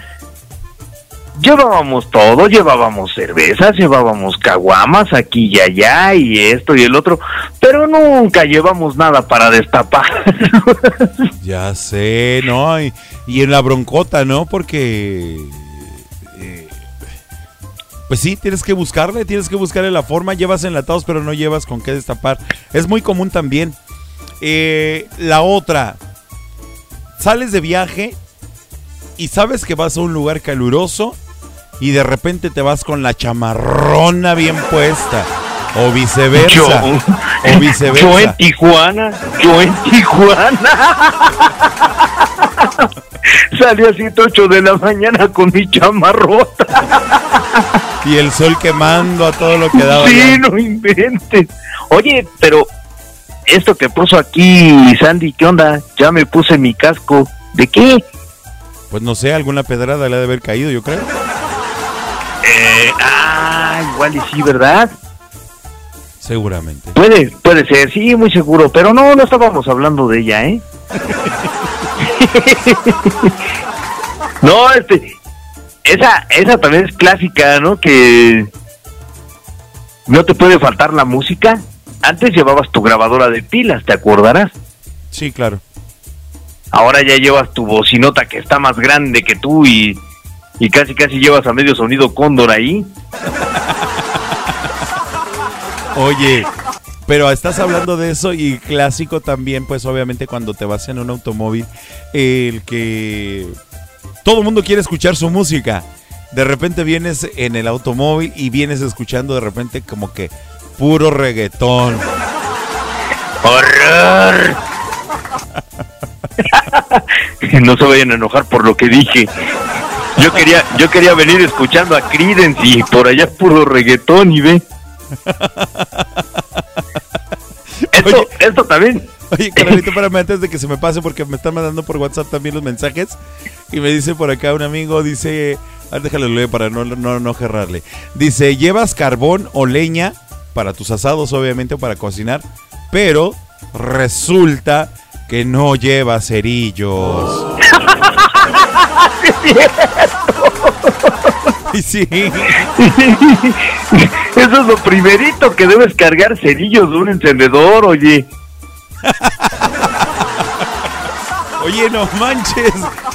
Llevábamos todo, llevábamos cervezas, llevábamos caguamas aquí y allá y esto y el otro, pero nunca llevamos nada para destapar. Ya sé, ¿no? Y, y en la broncota, ¿no? Porque... pues sí, tienes que buscarle, tienes que buscarle la forma. Llevas enlatados, pero no llevas con qué destapar. Es muy común también. Eh, la otra, sales de viaje y sabes que vas a un lugar caluroso y de repente te vas con la chamarrona bien puesta. O viceversa. Yo, o viceversa. yo en Tijuana, yo en Tijuana. Salí a 7, 8 de la mañana con mi chamarrota. Y el sol quemando a todo lo que daba. Sí, no inventes. Oye, pero esto que puso aquí Sandy, ¿qué onda? Ya me puse mi casco. ¿De qué? Pues no sé, alguna pedrada le ha de haber caído, yo creo. Eh, ah, igual y sí, ¿verdad? Seguramente. Puede, puede ser, sí, muy seguro, pero no, no estábamos hablando de ella, ¿eh? no, este, esa, esa también es clásica, ¿no? Que no te puede faltar la música. Antes llevabas tu grabadora de pilas, ¿te acordarás? Sí, claro. Ahora ya llevas tu bocinota que está más grande que tú y, y casi casi llevas a medio sonido cóndor ahí. Oye, pero estás hablando de eso y clásico también, pues obviamente cuando te vas en un automóvil, el que todo el mundo quiere escuchar su música. De repente vienes en el automóvil y vienes escuchando de repente como que puro reggaetón. ¡Horror! no se vayan a enojar por lo que dije. Yo quería, yo quería venir escuchando a Creedence y por allá puro reggaetón y ve. Esto, esto también. Oye, Carolito, espérame antes de que se me pase porque me están mandando por WhatsApp también los mensajes. Y me dice por acá un amigo, dice, a ver, déjale leer para no, no, no gerrarle. Dice, ¿llevas carbón o leña para tus asados, obviamente, para cocinar? Pero resulta que no lleva cerillos. Y sí. Eso es lo primerito que debes cargar cerillos de un encendedor, oye. Oye, no manches.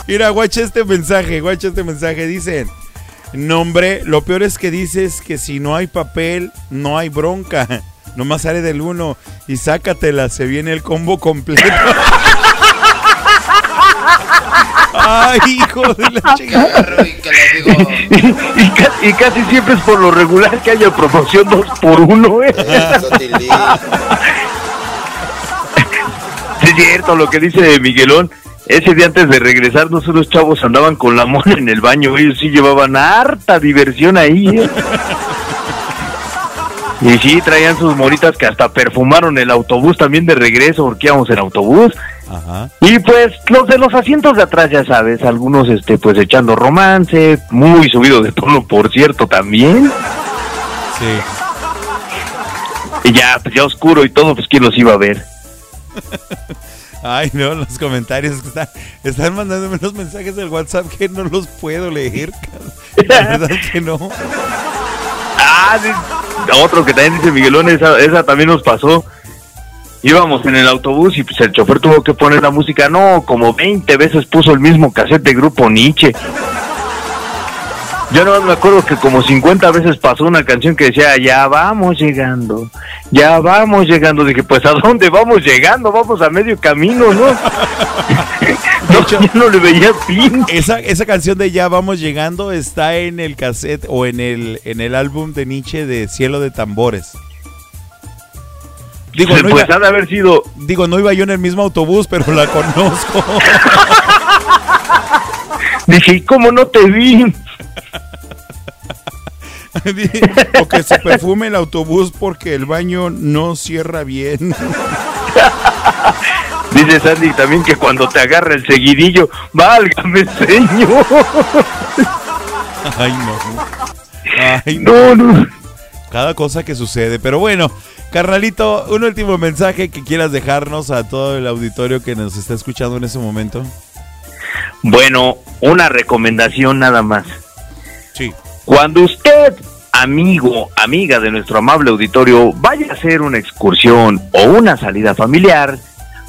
Mira, guacha este mensaje, guacha este mensaje. Dicen, nombre, lo peor es que dices que si no hay papel, no hay bronca. Nomás sale del uno y sácatela, se viene el combo completo. Ay, hijo de la chingada. y, ca- y casi siempre es por lo regular que haya promoción 2 por 1 ¿eh? Sí, es cierto lo que dice Miguelón. Ese día antes de regresarnos, unos chavos andaban con la mona en el baño. Ellos sí llevaban harta diversión ahí. ¿eh? Y sí, traían sus moritas que hasta perfumaron el autobús también de regreso, porque íbamos en autobús. Ajá. Y pues los de los asientos de atrás, ya sabes, algunos este pues echando romance, muy subido de tono, por cierto, también. Sí. Y ya, pues ya oscuro y todo, pues quién los iba a ver. Ay, no, los comentarios que están, están mandándome unos mensajes del WhatsApp que no los puedo leer. La verdad que no. Ah, otro que también dice Miguelón, esa, esa también nos pasó. Íbamos en el autobús y pues el chofer tuvo que poner la música, no, como 20 veces puso el mismo cassette de grupo Nietzsche. Yo no me acuerdo que como 50 veces pasó una canción que decía, ya vamos llegando, ya vamos llegando. Dije, pues ¿a dónde vamos llegando? Vamos a medio camino, ¿no? no, yo no le veía fin. Esa, esa canción de Ya vamos llegando está en el cassette o en el, en el álbum de Nietzsche de Cielo de Tambores. Digo, no pues iba, ha de haber sido digo, no iba yo en el mismo autobús, pero la conozco. Dije, ¿y cómo no te vi? o que se perfume el autobús porque el baño no cierra bien. Dice Sandy también que cuando te agarra el seguidillo, válgame señor. Ay, no. Ay, No, no. Cada cosa que sucede. Pero bueno, carnalito, un último mensaje que quieras dejarnos a todo el auditorio que nos está escuchando en ese momento. Bueno, una recomendación nada más. Cuando usted, amigo, amiga de nuestro amable auditorio, vaya a hacer una excursión o una salida familiar,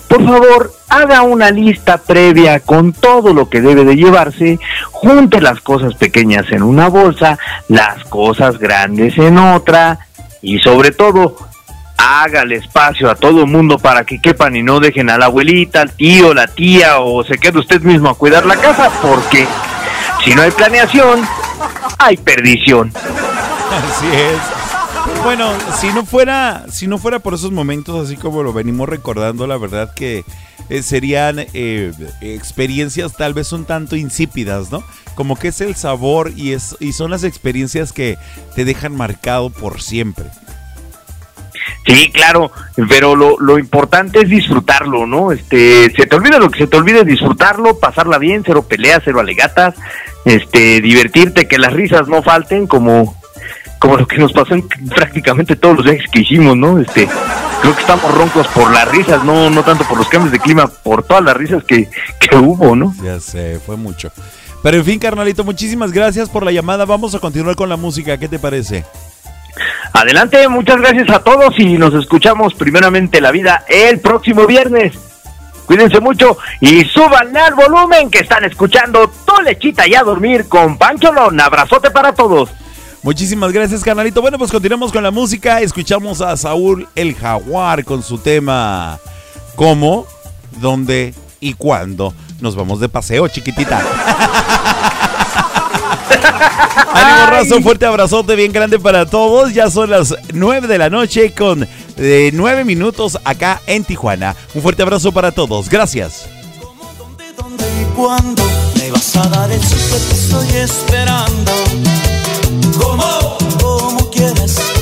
por favor, haga una lista previa con todo lo que debe de llevarse, junte las cosas pequeñas en una bolsa, las cosas grandes en otra y sobre todo, hágale espacio a todo el mundo para que quepan y no dejen a la abuelita, al tío, la tía o se quede usted mismo a cuidar la casa porque si no hay planeación, hay perdición. Así es. Bueno, si no fuera, si no fuera por esos momentos así como lo venimos recordando, la verdad que eh, serían eh, experiencias tal vez un tanto insípidas, ¿no? Como que es el sabor y es y son las experiencias que te dejan marcado por siempre. Sí, claro, pero lo, lo importante es disfrutarlo, ¿no? Este, se te olvida lo que se te olvide, disfrutarlo, pasarla bien, cero peleas, cero alegatas, este, divertirte, que las risas no falten, como, como lo que nos pasó en prácticamente todos los viajes que hicimos, ¿no? Este, creo que estamos roncos por las risas, no, no tanto por los cambios de clima, por todas las risas que, que hubo, ¿no? Ya sé, fue mucho. Pero en fin, carnalito, muchísimas gracias por la llamada. Vamos a continuar con la música. ¿Qué te parece? Adelante, muchas gracias a todos y nos escuchamos primeramente la vida el próximo viernes. Cuídense mucho y suban al volumen que están escuchando Tu Lechita y a dormir con Pancholón. Abrazote para todos. Muchísimas gracias, carnalito. Bueno, pues continuamos con la música. Escuchamos a Saúl el Jaguar con su tema ¿Cómo, dónde y cuándo? Nos vamos de paseo, chiquitita. Ánimo, raza, un fuerte abrazote bien grande para todos. Ya son las 9 de la noche con eh, 9 minutos acá en Tijuana. Un fuerte abrazo para todos. Gracias. ¿Cómo? Como quieras.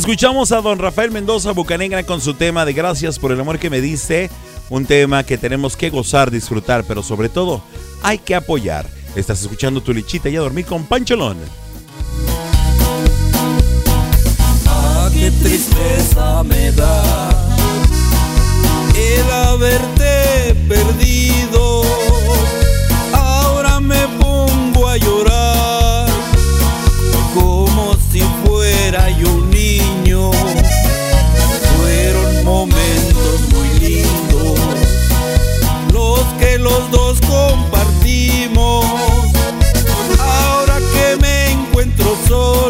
Escuchamos a don Rafael Mendoza Bucanegra con su tema de Gracias por el amor que me diste. Un tema que tenemos que gozar, disfrutar, pero sobre todo hay que apoyar. Estás escuchando tu lichita y a dormir con Pancholón. Ah, qué tristeza me da el haberte solo,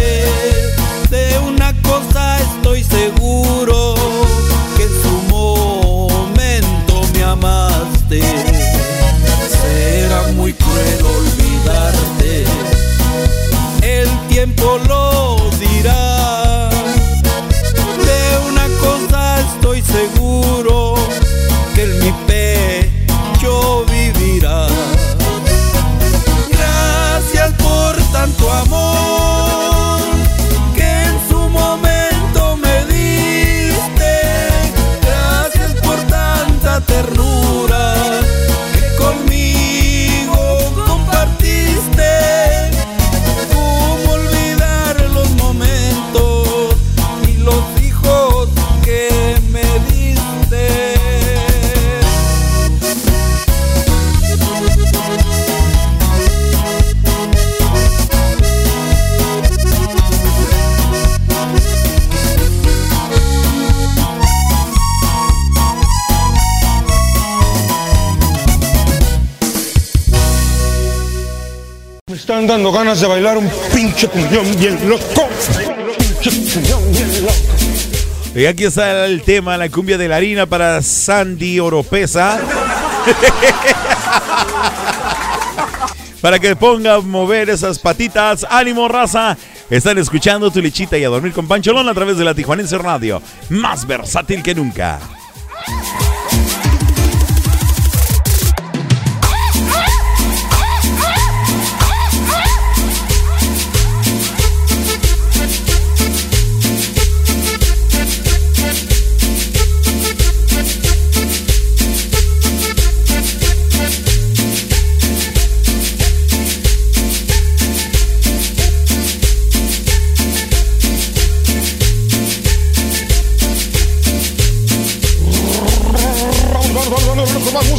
Y aquí está el tema, la cumbia de la harina para Sandy Oropesa. para que ponga a mover esas patitas. Ánimo, raza. Están escuchando tu lechita y a dormir con Pancholón a través de la Tijuanense Radio. Más versátil que nunca.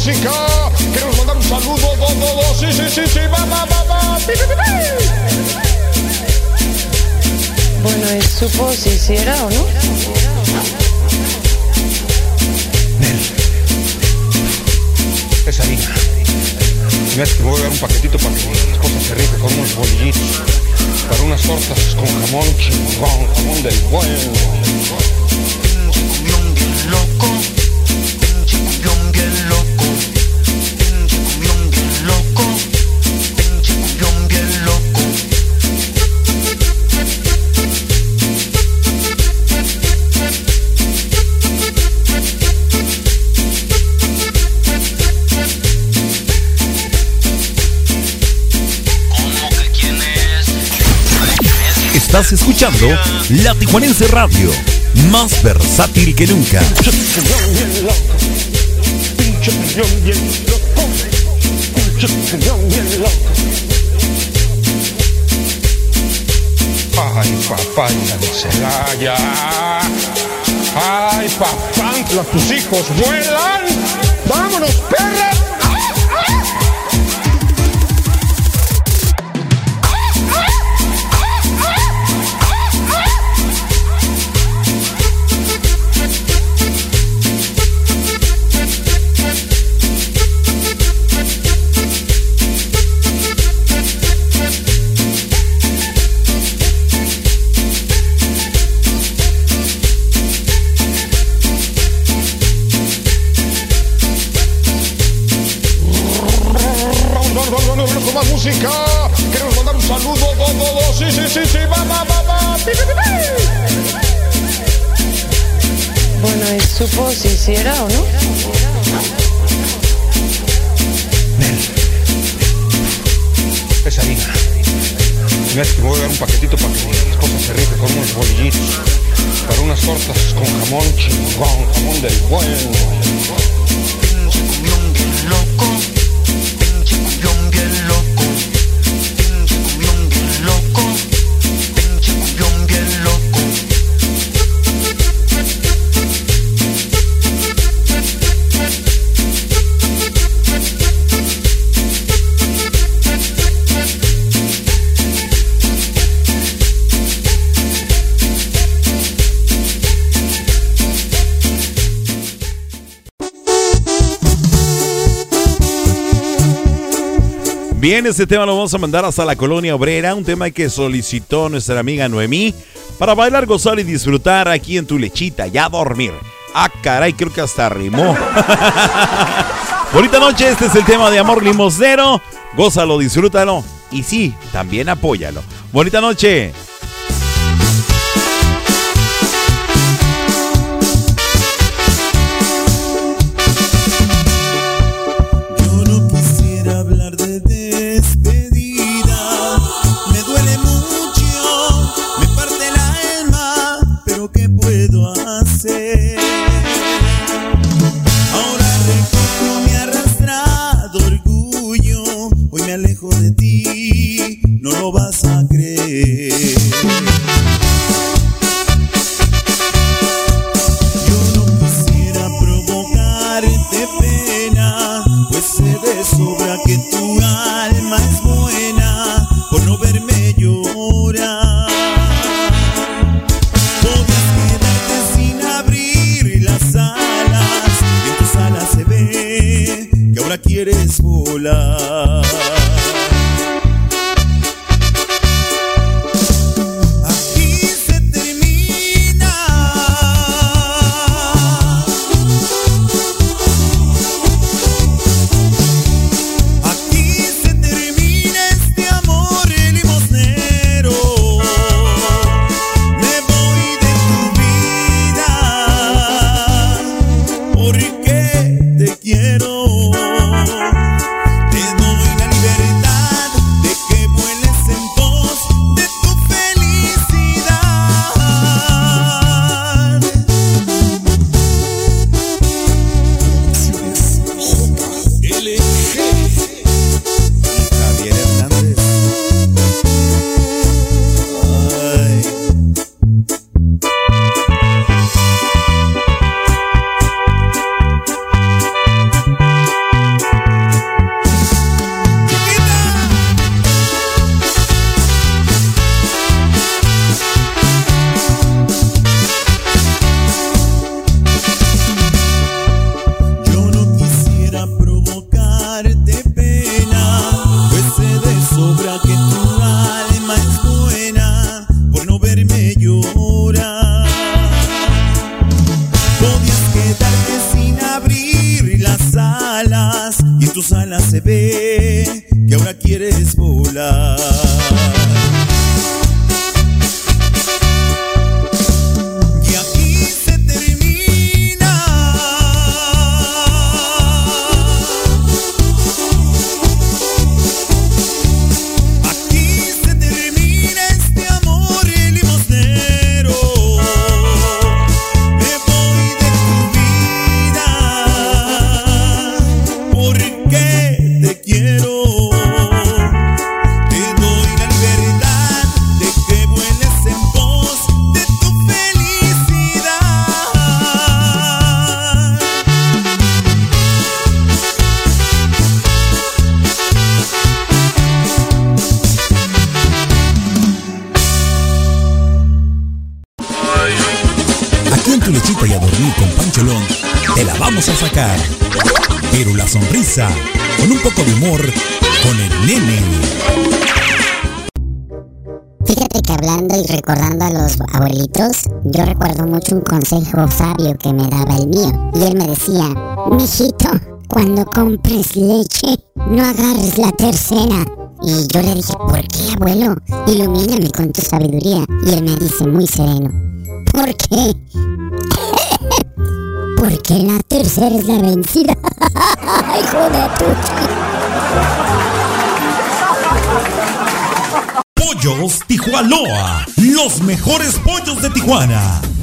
Música. Queremos mandar un saludo. Do, do, do. Sí, sí, sí, sí. Va, va, va, va. Bueno, él supo si hiciera o no. Es harina. Mira, me voy a dar un paquetito para que mi esposa se rique con unos bolillitos. Para unas tortas con jamón chingón, jamón del bueno. Escuchando La Tijuanense Radio, más versátil que nunca. Ay, papá, Celaya. Ay, papá, tus hijos vuelan. Vámonos, perra. Música. Queremos mandar un saludo. Do, do, do. Sí, sí, sí, sí. Va, va, va, va. Bueno, él supo si hiciera o no. Es harina. Mira, me voy a dar un paquetito para que mi esposa se rique con unos bolillitos. Para unas tortas con jamón chingón, jamón del bueno. Bien, este tema lo vamos a mandar hasta la colonia obrera, un tema que solicitó nuestra amiga Noemí para bailar, gozar y disfrutar aquí en tu lechita, ya dormir. Ah, caray, creo que hasta rimó. Bonita noche, este es el tema de Amor Limosnero. Gózalo, disfrútalo y sí, también apóyalo. Bonita noche. Tus alas se ve que ahora quieres volar. Yo recuerdo mucho un consejo sabio que me daba el mío. Y él me decía, mijito, cuando compres leche, no agarres la tercera. Y yo le dije, ¿por qué, abuelo? Ilumíname con tu sabiduría. Y él me dice muy sereno, ¿por qué? Porque la tercera es la vencida. Hijo de tu Pollos los mejores pollos de Tijuana.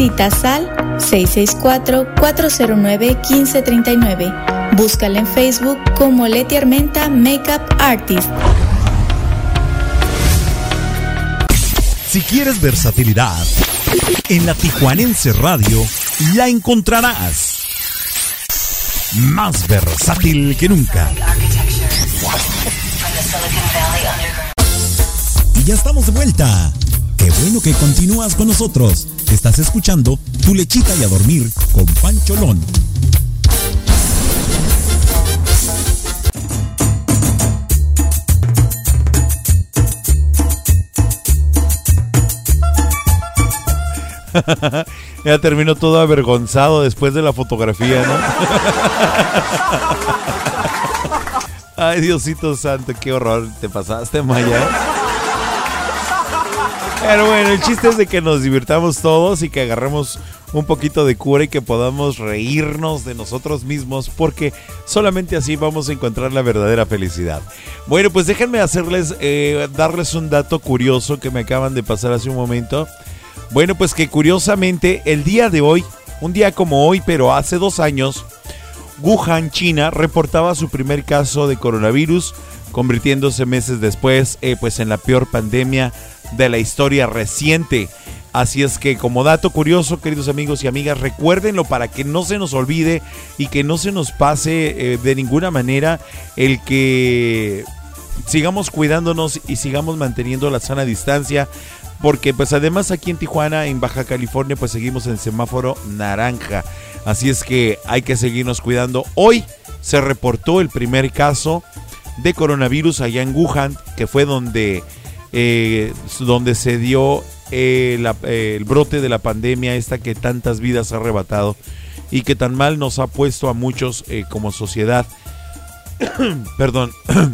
Citas al 664-409-1539. Búscala en Facebook como Leti Armenta Makeup Artist. Si quieres versatilidad, en la Tijuanense Radio la encontrarás. Más versátil que nunca. Y ya estamos de vuelta. Qué bueno que continúas con nosotros. Estás escuchando Tu lechita y a dormir con Pancholón. ya terminó todo avergonzado después de la fotografía, ¿no? Ay, Diosito Santo, qué horror te pasaste, Maya. Pero bueno, el chiste es de que nos divirtamos todos y que agarremos un poquito de cura y que podamos reírnos de nosotros mismos porque solamente así vamos a encontrar la verdadera felicidad. Bueno, pues déjenme hacerles, eh, darles un dato curioso que me acaban de pasar hace un momento. Bueno, pues que curiosamente el día de hoy, un día como hoy, pero hace dos años, Wuhan, China, reportaba su primer caso de coronavirus, convirtiéndose meses después eh, pues en la peor pandemia de la historia reciente. Así es que como dato curioso, queridos amigos y amigas, recuérdenlo para que no se nos olvide y que no se nos pase eh, de ninguna manera el que sigamos cuidándonos y sigamos manteniendo la sana distancia porque pues además aquí en Tijuana, en Baja California, pues seguimos en semáforo naranja. Así es que hay que seguirnos cuidando. Hoy se reportó el primer caso de coronavirus allá en Wuhan, que fue donde, eh, donde se dio eh, eh, el brote de la pandemia esta que tantas vidas ha arrebatado y que tan mal nos ha puesto a muchos como sociedad. Perdón.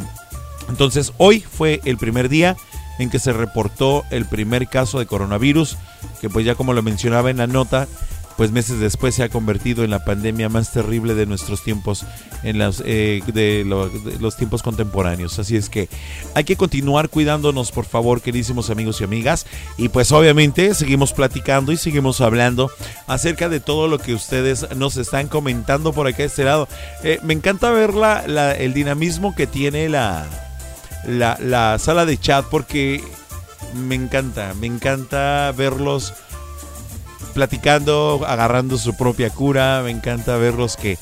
Entonces hoy fue el primer día en que se reportó el primer caso de coronavirus, que pues ya como lo mencionaba en la nota, pues meses después se ha convertido en la pandemia más terrible de nuestros tiempos, en las, eh, de, los tiempos contemporáneos. Así es que hay que continuar cuidándonos, por favor, queridísimos amigos y amigas. Y pues obviamente seguimos platicando y seguimos hablando acerca de todo lo que ustedes nos están comentando por acá de este lado. Eh, me encanta ver la, el dinamismo que tiene la, la, la sala de chat porque me encanta, me encanta verlos platicando, agarrando su propia cura, me encanta verlos que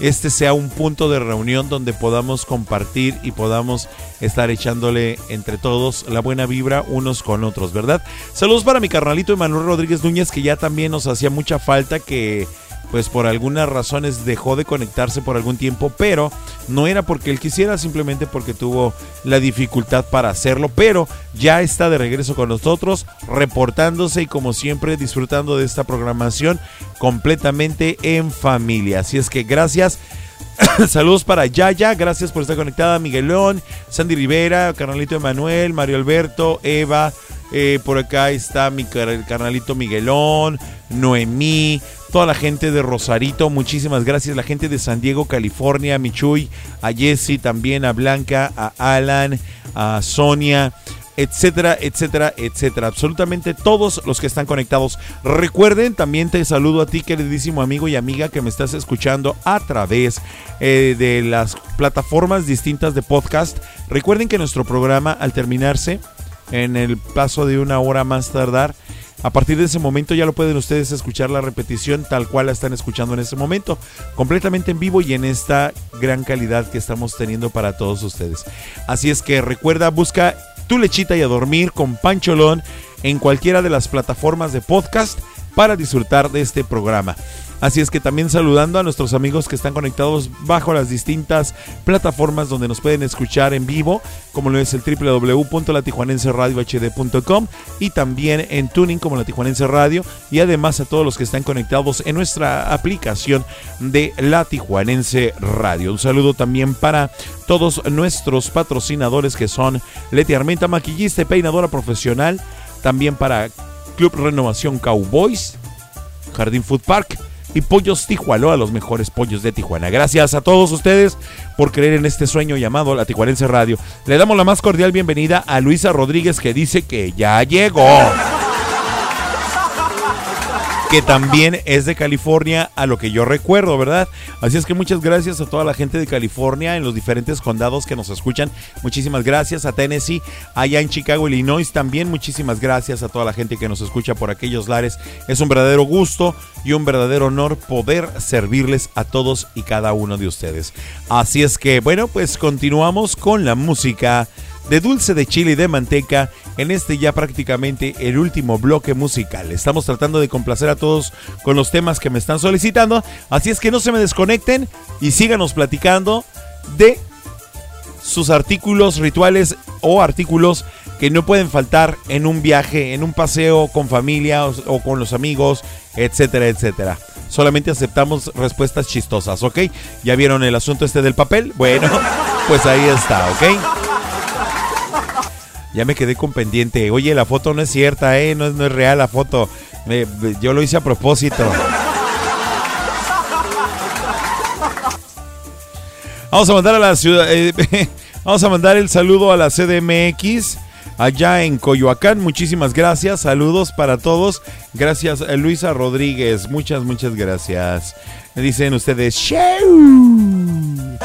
este sea un punto de reunión donde podamos compartir y podamos estar echándole entre todos la buena vibra unos con otros, ¿verdad? Saludos para mi carnalito Emanuel Rodríguez Núñez que ya también nos hacía mucha falta que pues por algunas razones dejó de conectarse por algún tiempo, pero no era porque él quisiera, simplemente porque tuvo la dificultad para hacerlo, pero ya está de regreso con nosotros, reportándose y como siempre disfrutando de esta programación completamente en familia. Así es que gracias. Saludos para Yaya, gracias por estar conectada, Miguelón, Sandy Rivera, Carnalito Emanuel, Mario Alberto, Eva, eh, por acá está mi carnalito Miguelón, Noemí, toda la gente de Rosarito, muchísimas gracias. La gente de San Diego, California, a Michuy, a Jesse, también a Blanca, a Alan, a Sonia, etcétera, etcétera, etcétera. Absolutamente todos los que están conectados. Recuerden, también te saludo a ti, queridísimo amigo y amiga que me estás escuchando a través eh, de las plataformas distintas de podcast. Recuerden que nuestro programa, al terminarse, en el paso de una hora más tardar, a partir de ese momento ya lo pueden ustedes escuchar la repetición tal cual la están escuchando en ese momento, completamente en vivo y en esta gran calidad que estamos teniendo para todos ustedes. Así es que recuerda, busca tu lechita y a dormir con Pancholón en cualquiera de las plataformas de podcast para disfrutar de este programa. Así es que también saludando a nuestros amigos que están conectados bajo las distintas plataformas donde nos pueden escuchar en vivo, como lo es el www.latijuanenseradiohd.com y también en Tuning como La Tijuanense Radio y además a todos los que están conectados en nuestra aplicación de La Tijuanense Radio. Un saludo también para todos nuestros patrocinadores que son Leti Armenta, maquillista y peinadora profesional, también para Club Renovación Cowboys, Jardín Food Park y Pollos Tijuana, los mejores pollos de Tijuana. Gracias a todos ustedes por creer en este sueño llamado La Tijuanense Radio. Le damos la más cordial bienvenida a Luisa Rodríguez que dice que ya llegó que también es de California, a lo que yo recuerdo, ¿verdad? Así es que muchas gracias a toda la gente de California en los diferentes condados que nos escuchan. Muchísimas gracias a Tennessee, allá en Chicago, Illinois también. Muchísimas gracias a toda la gente que nos escucha por aquellos lares. Es un verdadero gusto y un verdadero honor poder servirles a todos y cada uno de ustedes. Así es que, bueno, pues continuamos con la música de dulce de chile y de manteca en este ya prácticamente el último bloque musical. Estamos tratando de complacer a todos con los temas que me están solicitando, así es que no se me desconecten y síganos platicando de sus artículos rituales o artículos que no pueden faltar en un viaje, en un paseo con familia o, o con los amigos, etcétera, etcétera. Solamente aceptamos respuestas chistosas, ¿ok? ¿Ya vieron el asunto este del papel? Bueno, pues ahí está, ¿ok? Ya me quedé con pendiente. Oye, la foto no es cierta, ¿eh? No es, no es real la foto. Yo lo hice a propósito. Vamos a mandar a la ciudad. eh, vamos a mandar el saludo a la CDMX. Allá en Coyoacán, muchísimas gracias, saludos para todos. Gracias, eh, Luisa Rodríguez, muchas, muchas gracias. Me dicen ustedes, "Shoo".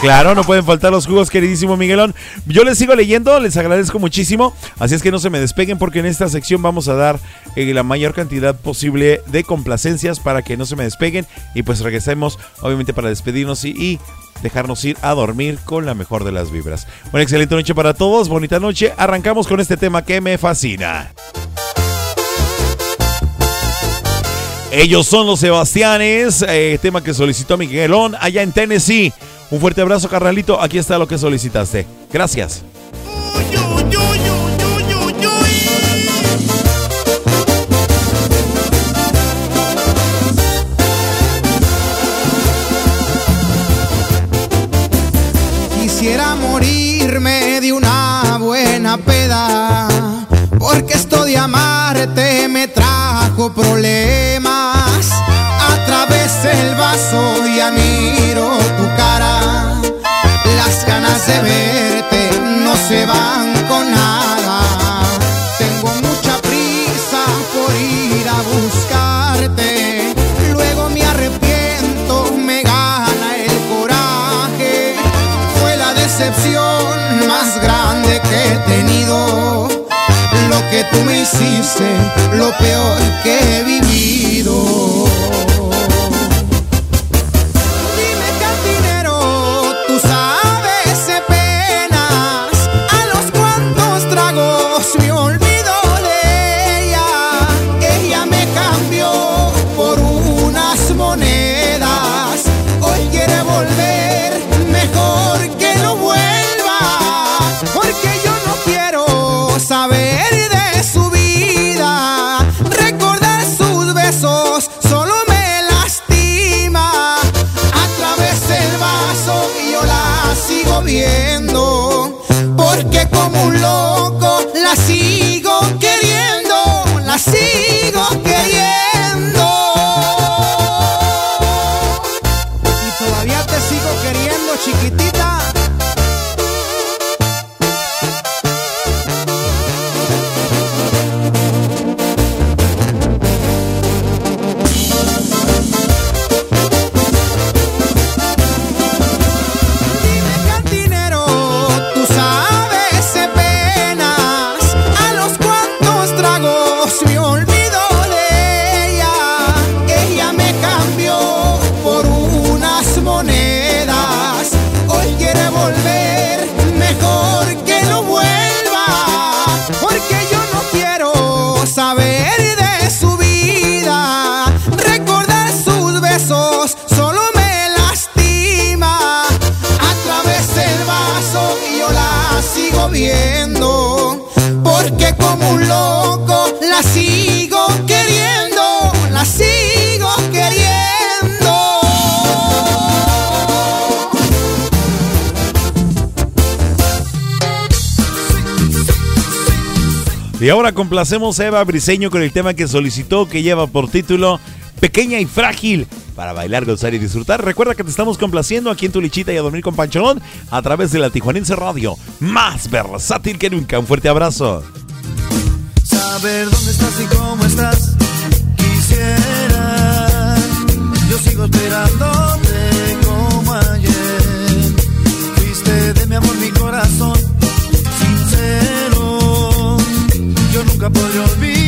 Claro, no pueden faltar los jugos, queridísimo Miguelón. Yo les sigo leyendo, les agradezco muchísimo. Así es que no se me despeguen porque en esta sección vamos a dar eh, la mayor cantidad posible de complacencias para que no se me despeguen. Y pues regresemos, obviamente, para despedirnos y, dejarnos ir a dormir con la mejor de las vibras. Una excelente noche para todos, bonita noche. Arrancamos con este tema que me fascina. Ellos son los Sebastianes, eh, tema que solicitó Miguelón allá en Tennessee. Un fuerte abrazo, carnalito. Aquí está lo que solicitaste. Gracias. Quisiera morirme de una buena peda, porque esto de amarte me trajo problemas. Se van con nada. Tengo mucha prisa por ir a buscarte, luego me arrepiento, me gana el coraje fue la decepción más grande que he tenido. Lo que tú me hiciste, lo peor que he vivido. Loco ahora complacemos a Eva Briseño con el tema que solicitó, que lleva por título Pequeña y Frágil. Para bailar, gozar y disfrutar, recuerda que te estamos complaciendo aquí en tu lichita y a dormir con Pancholón a través de la Tijuanense Radio. Más versátil que nunca. Un fuerte abrazo. Saber dónde estás y cómo estás, quisiera. Yo sigo esperándote como ayer. Fuiste de mi amor, mi corazón nunca podré olvidar.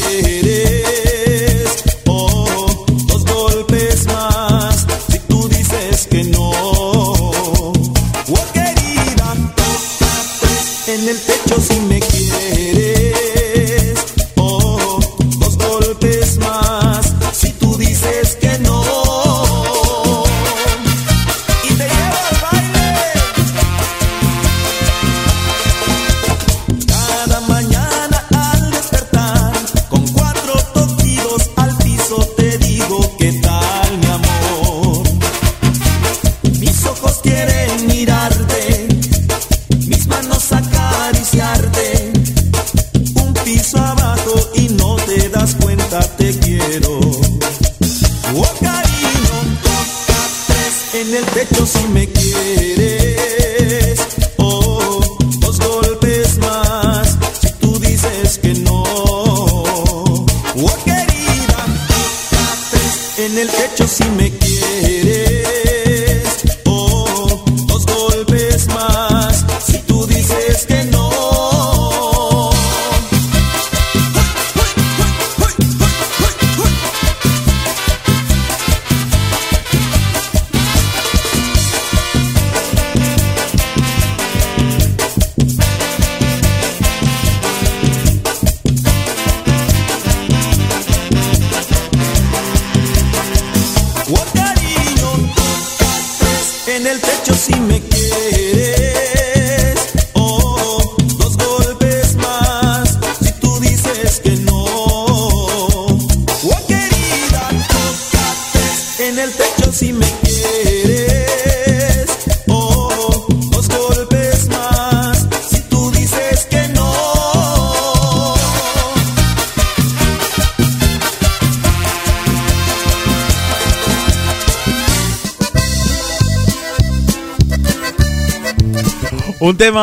yeah.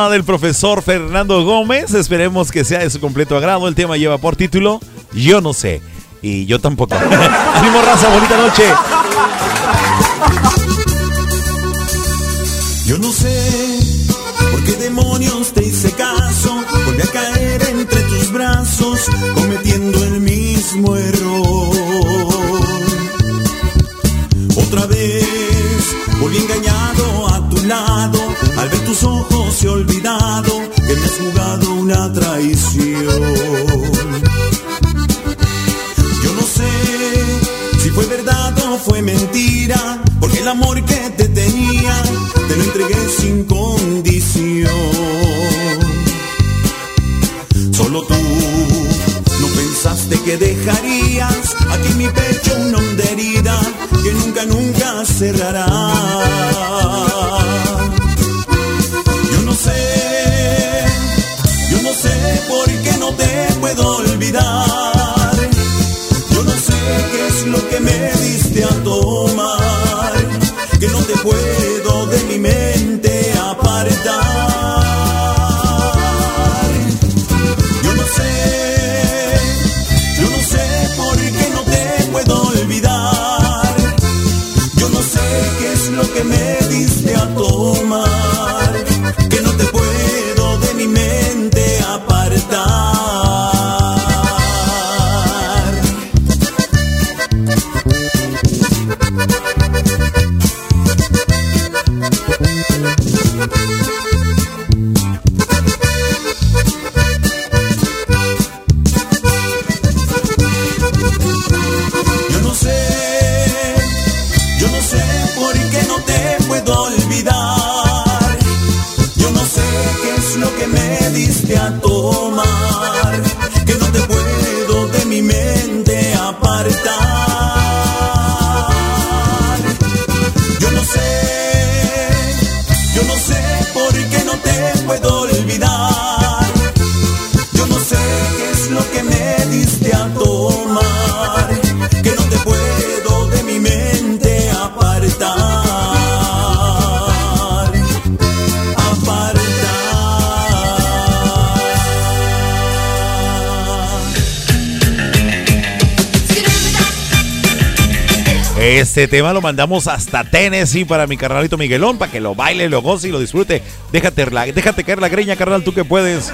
Del profesor Fernando Gómez. Esperemos que sea de su completo agrado. El tema lleva por título Yo no sé. Y yo tampoco. Ánimo raza, bonita noche. Yo no sé por qué demonios te hice caso. Volví a caer entre tus brazos, cometiendo el mismo error. Al ver tus ojos he olvidado que me has jugado una traición. Yo no sé si fue verdad o fue mentira, porque el amor que te tenía te lo entregué sin condición. Solo tú no pensaste que dejarías aquí en mi pecho una honda herida que nunca, nunca cerrará. Este tema lo mandamos hasta Tennessee para mi carnalito Miguelón, para que lo baile, lo goce y lo disfrute. Déjate, la- déjate caer la greña, carnal, tú que puedes.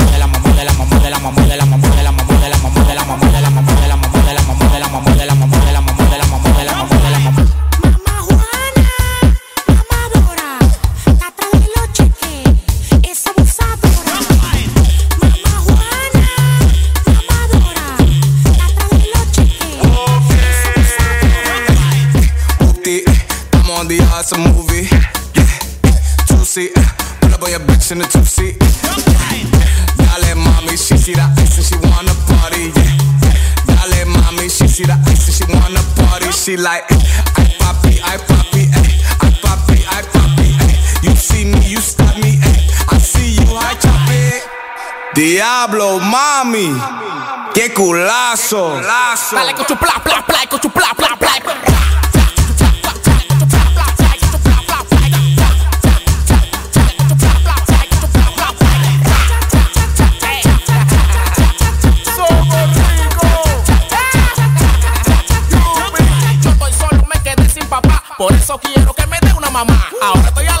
like, I I I I. You see me, you stop me, eh. I see you, I chop it. Diablo, mami, qué culazo. Dale con tu pla, pla, pla, con tu pla, pla, pla. beso quiero que me dé una mamá. Ahora estoy a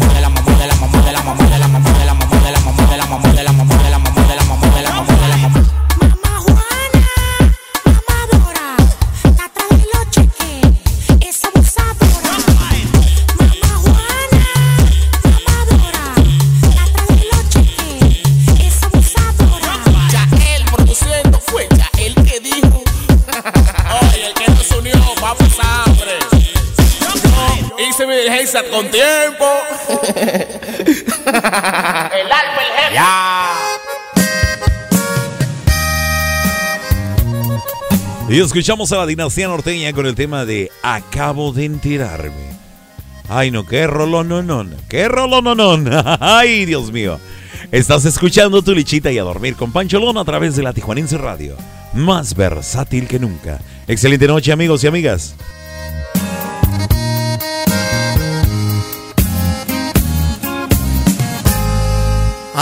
Con tiempo. el alfa, el jefe. Ya. Y escuchamos a la dinastía norteña con el tema de Acabo de enterarme. Ay, no, qué rolón, no, no, qué rolón, no, no. Ay, Dios mío. Estás escuchando tu lichita y a dormir con Pancho Lona a través de la Tijuanense Radio. Más versátil que nunca. Excelente noche, amigos y amigas.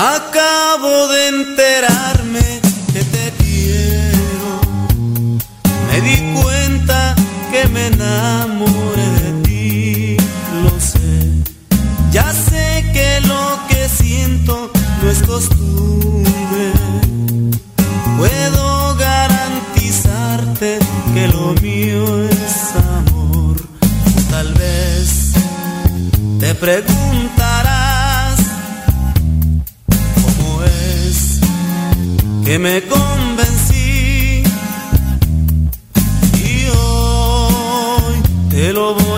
Acabo de enterarme que te quiero. Me di cuenta que me enamoré de ti, lo sé. Ya sé que lo que siento no es costumbre. Puedo garantizarte que lo mío es amor. Tal vez te preguntarás. que me convencí. Y hoy te lo voy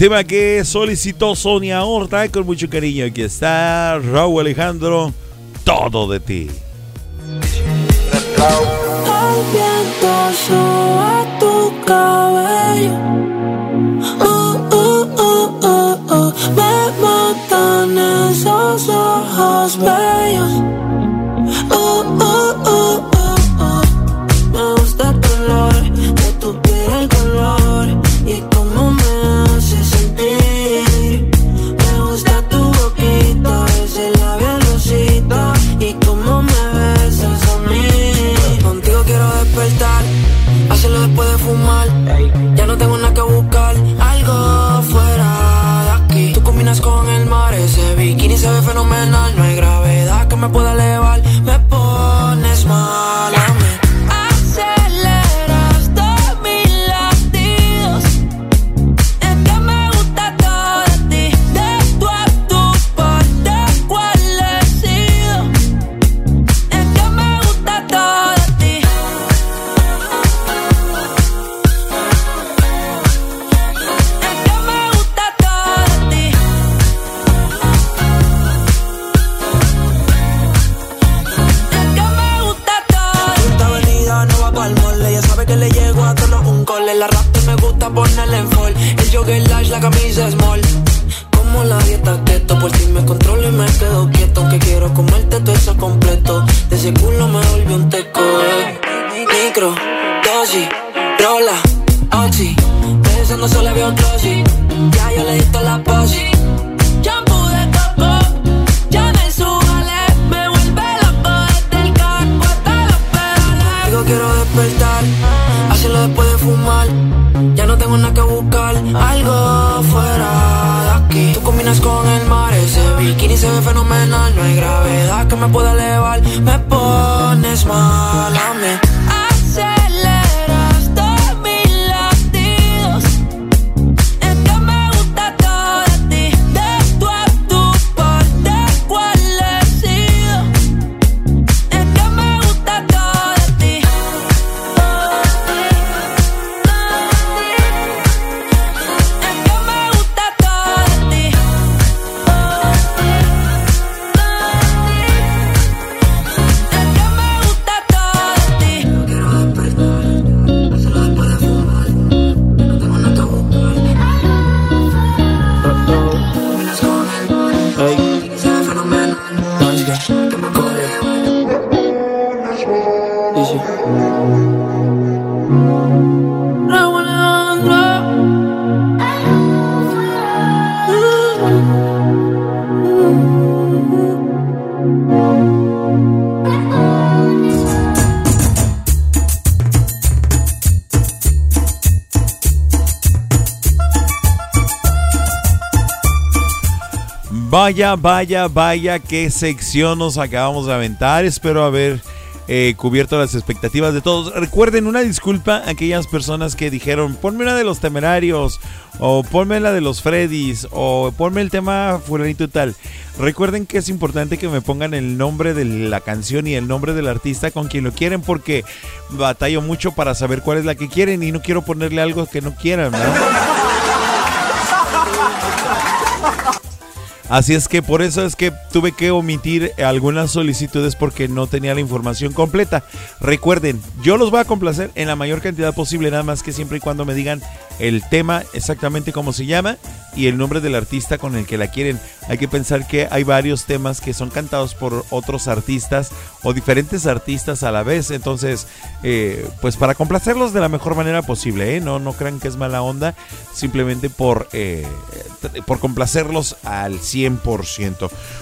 tema que solicitó Sonia Horta con mucho cariño. Aquí está Raúl Alejandro, todo de ti. Vaya, vaya, vaya, qué sección nos acabamos de aventar. Espero haber eh, cubierto las expectativas de todos. Recuerden una disculpa a aquellas personas que dijeron, ponme una de los temerarios, o ponme la de los Freddys, o ponme el tema fulanito y tal. Recuerden que es importante que me pongan el nombre de la canción y el nombre del artista con quien lo quieren, porque batallo mucho para saber cuál es la que quieren y no quiero ponerle algo que no quieran, ¿verdad? Así es que por eso es que tuve que omitir algunas solicitudes porque no tenía la información completa. Recuerden, yo los voy a complacer en la mayor cantidad posible, nada más que siempre y cuando me digan el tema exactamente cómo se llama y el nombre del artista con el que la quieren. Hay que pensar que hay varios temas que son cantados por otros artistas o diferentes artistas a la vez. Entonces, eh, pues para complacerlos de la mejor manera posible, ¿eh? no, no crean que es mala onda, simplemente por, eh, por complacerlos al 100%.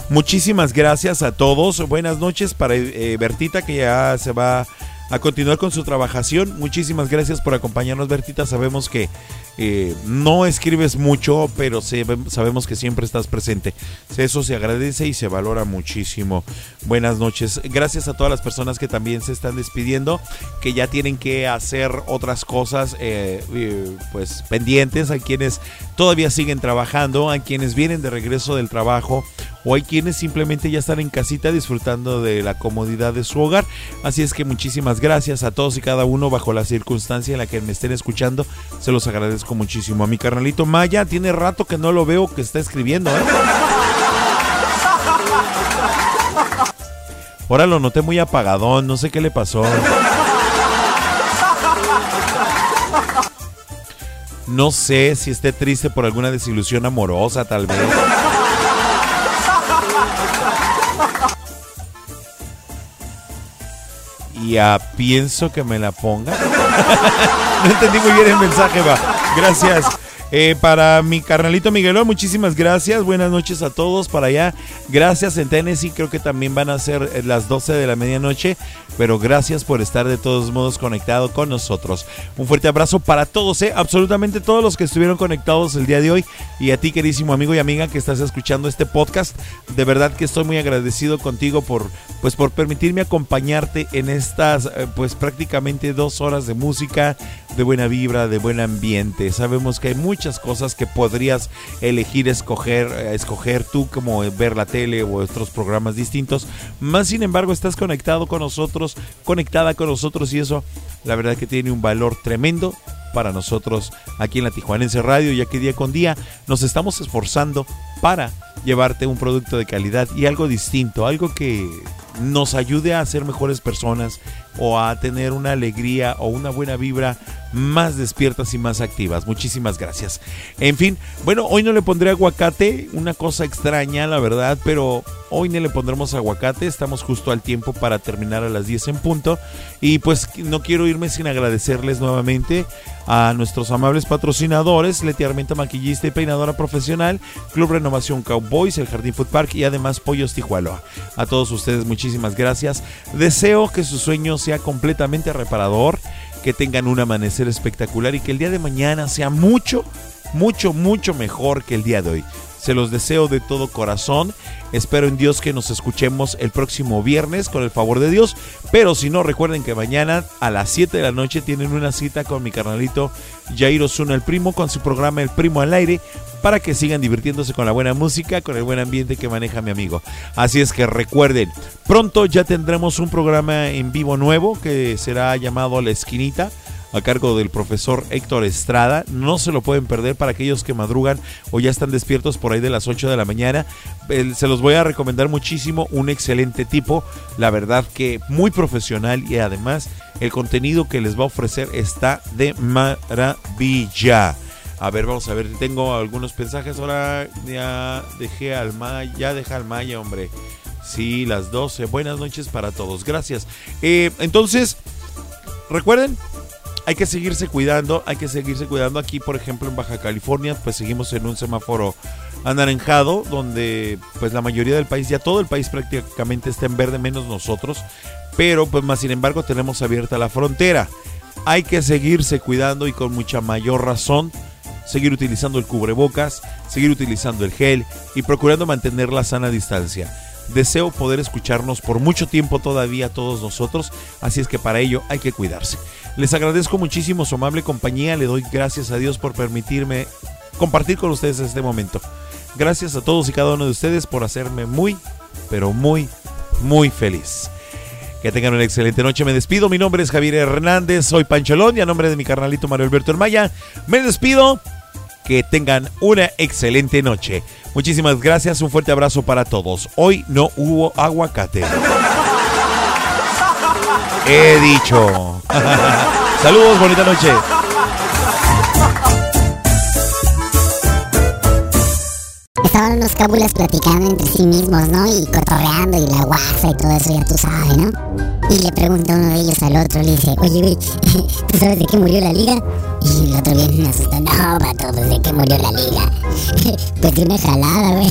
Muchísimas gracias a todos. Buenas noches para eh, Bertita que ya se va a continuar con su trabajación. Muchísimas gracias por acompañarnos, Bertita. Sabemos que eh, no escribes mucho, pero sabemos que siempre estás presente. Eso se agradece y se valora muchísimo. Buenas noches. Gracias a todas las personas que también se están despidiendo, que ya tienen que hacer otras cosas, eh, eh, pues pendientes, a quienes todavía siguen trabajando, a quienes vienen de regreso del trabajo o hay quienes simplemente ya están en casita disfrutando de la comodidad de su hogar. Así es que muchísimas gracias a todos y cada uno bajo la circunstancia en la que me estén escuchando. Se los agradezco muchísimo. A mi carnalito Maya, tiene rato que no lo veo que está escribiendo. ¿eh? Ahora lo noté muy apagadón, no sé qué le pasó. No sé si esté triste por alguna desilusión amorosa, tal vez. Y a pienso que me la ponga. no entendí muy bien el mensaje, va. Gracias. Eh, para mi carnalito Miguelón, muchísimas gracias. Buenas noches a todos para allá. Gracias en Tennessee, creo que también van a ser eh, las 12 de la medianoche. Pero gracias por estar de todos modos conectado con nosotros. Un fuerte abrazo para todos, eh, absolutamente todos los que estuvieron conectados el día de hoy. Y a ti, queridísimo amigo y amiga que estás escuchando este podcast. De verdad que estoy muy agradecido contigo por, pues, por permitirme acompañarte en estas, eh, pues prácticamente dos horas de música, de buena vibra, de buen ambiente. Sabemos que hay muchas cosas que podrías elegir escoger, eh, escoger tú, como ver la tele o otros programas distintos. Más sin embargo, estás conectado con nosotros, conectada con nosotros y eso, la verdad que tiene un valor tremendo para nosotros aquí en la Tijuanense Radio, ya que día con día nos estamos esforzando para llevarte un producto de calidad y algo distinto, algo que nos ayude a ser mejores personas o a tener una alegría o una buena vibra más despiertas y más activas. Muchísimas gracias. En fin, bueno, hoy no le pondré aguacate, una cosa extraña, la verdad, pero hoy no le pondremos aguacate, estamos justo al tiempo para terminar a las 10 en punto y pues no quiero irme sin agradecerles nuevamente a nuestros amables patrocinadores, Leti Armenta Maquillista y Peinadora Profesional, Club Renovación Cowboys, el Jardín Food Park y además Pollos Tijuana. A todos ustedes muchísimas gracias. Deseo que su sueño sea completamente reparador, que tengan un amanecer espectacular y que el día de mañana sea mucho, mucho, mucho mejor que el día de hoy. Se los deseo de todo corazón. Espero en Dios que nos escuchemos el próximo viernes con el favor de Dios. Pero si no, recuerden que mañana a las 7 de la noche tienen una cita con mi carnalito Jair Osuna el Primo con su programa El Primo al Aire para que sigan divirtiéndose con la buena música, con el buen ambiente que maneja mi amigo. Así es que recuerden, pronto ya tendremos un programa en vivo nuevo que será llamado La Esquinita a cargo del profesor Héctor Estrada. No se lo pueden perder para aquellos que madrugan o ya están despiertos por ahí de las 8 de la mañana. Se los voy a recomendar muchísimo. Un excelente tipo. La verdad que muy profesional y además el contenido que les va a ofrecer está de maravilla. A ver, vamos a ver. Tengo algunos mensajes. Ahora ya dejé al Maya. Ya deja al Maya, hombre. Sí, las 12. Buenas noches para todos. Gracias. Eh, entonces, recuerden, hay que seguirse cuidando, hay que seguirse cuidando. Aquí, por ejemplo, en Baja California, pues seguimos en un semáforo anaranjado, donde pues la mayoría del país, ya todo el país prácticamente está en verde, menos nosotros. Pero pues más sin embargo tenemos abierta la frontera. Hay que seguirse cuidando y con mucha mayor razón seguir utilizando el cubrebocas, seguir utilizando el gel y procurando mantener la sana distancia. Deseo poder escucharnos por mucho tiempo todavía todos nosotros, así es que para ello hay que cuidarse. Les agradezco muchísimo su amable compañía, le doy gracias a Dios por permitirme compartir con ustedes este momento. Gracias a todos y cada uno de ustedes por hacerme muy, pero muy, muy feliz. Que tengan una excelente noche. Me despido. Mi nombre es Javier Hernández. Soy Pancholón y a nombre de mi carnalito Mario Alberto Hermaya, me despido. Que tengan una excelente noche. Muchísimas gracias. Un fuerte abrazo para todos. Hoy no hubo aguacate. He dicho. Saludos, bonita noche. Estaban unos cábulas platicando entre sí mismos, ¿no? Y cotorreando y la guasa y todo eso, ya tú sabes, ¿no? Y le pregunta uno de ellos al otro, le dice, oye, güey, ¿tú sabes de qué murió la liga? Y el otro viene asustado, no, vato, pues de qué murió la liga. pues de una jalada, güey.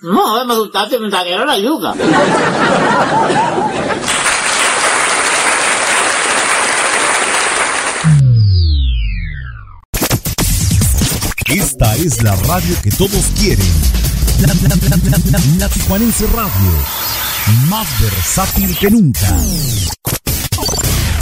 No, me gustaste, me trajeron la yuca. Esta es la radio que todos quieren. La, la, la, la, Radio. Más versátil que nunca.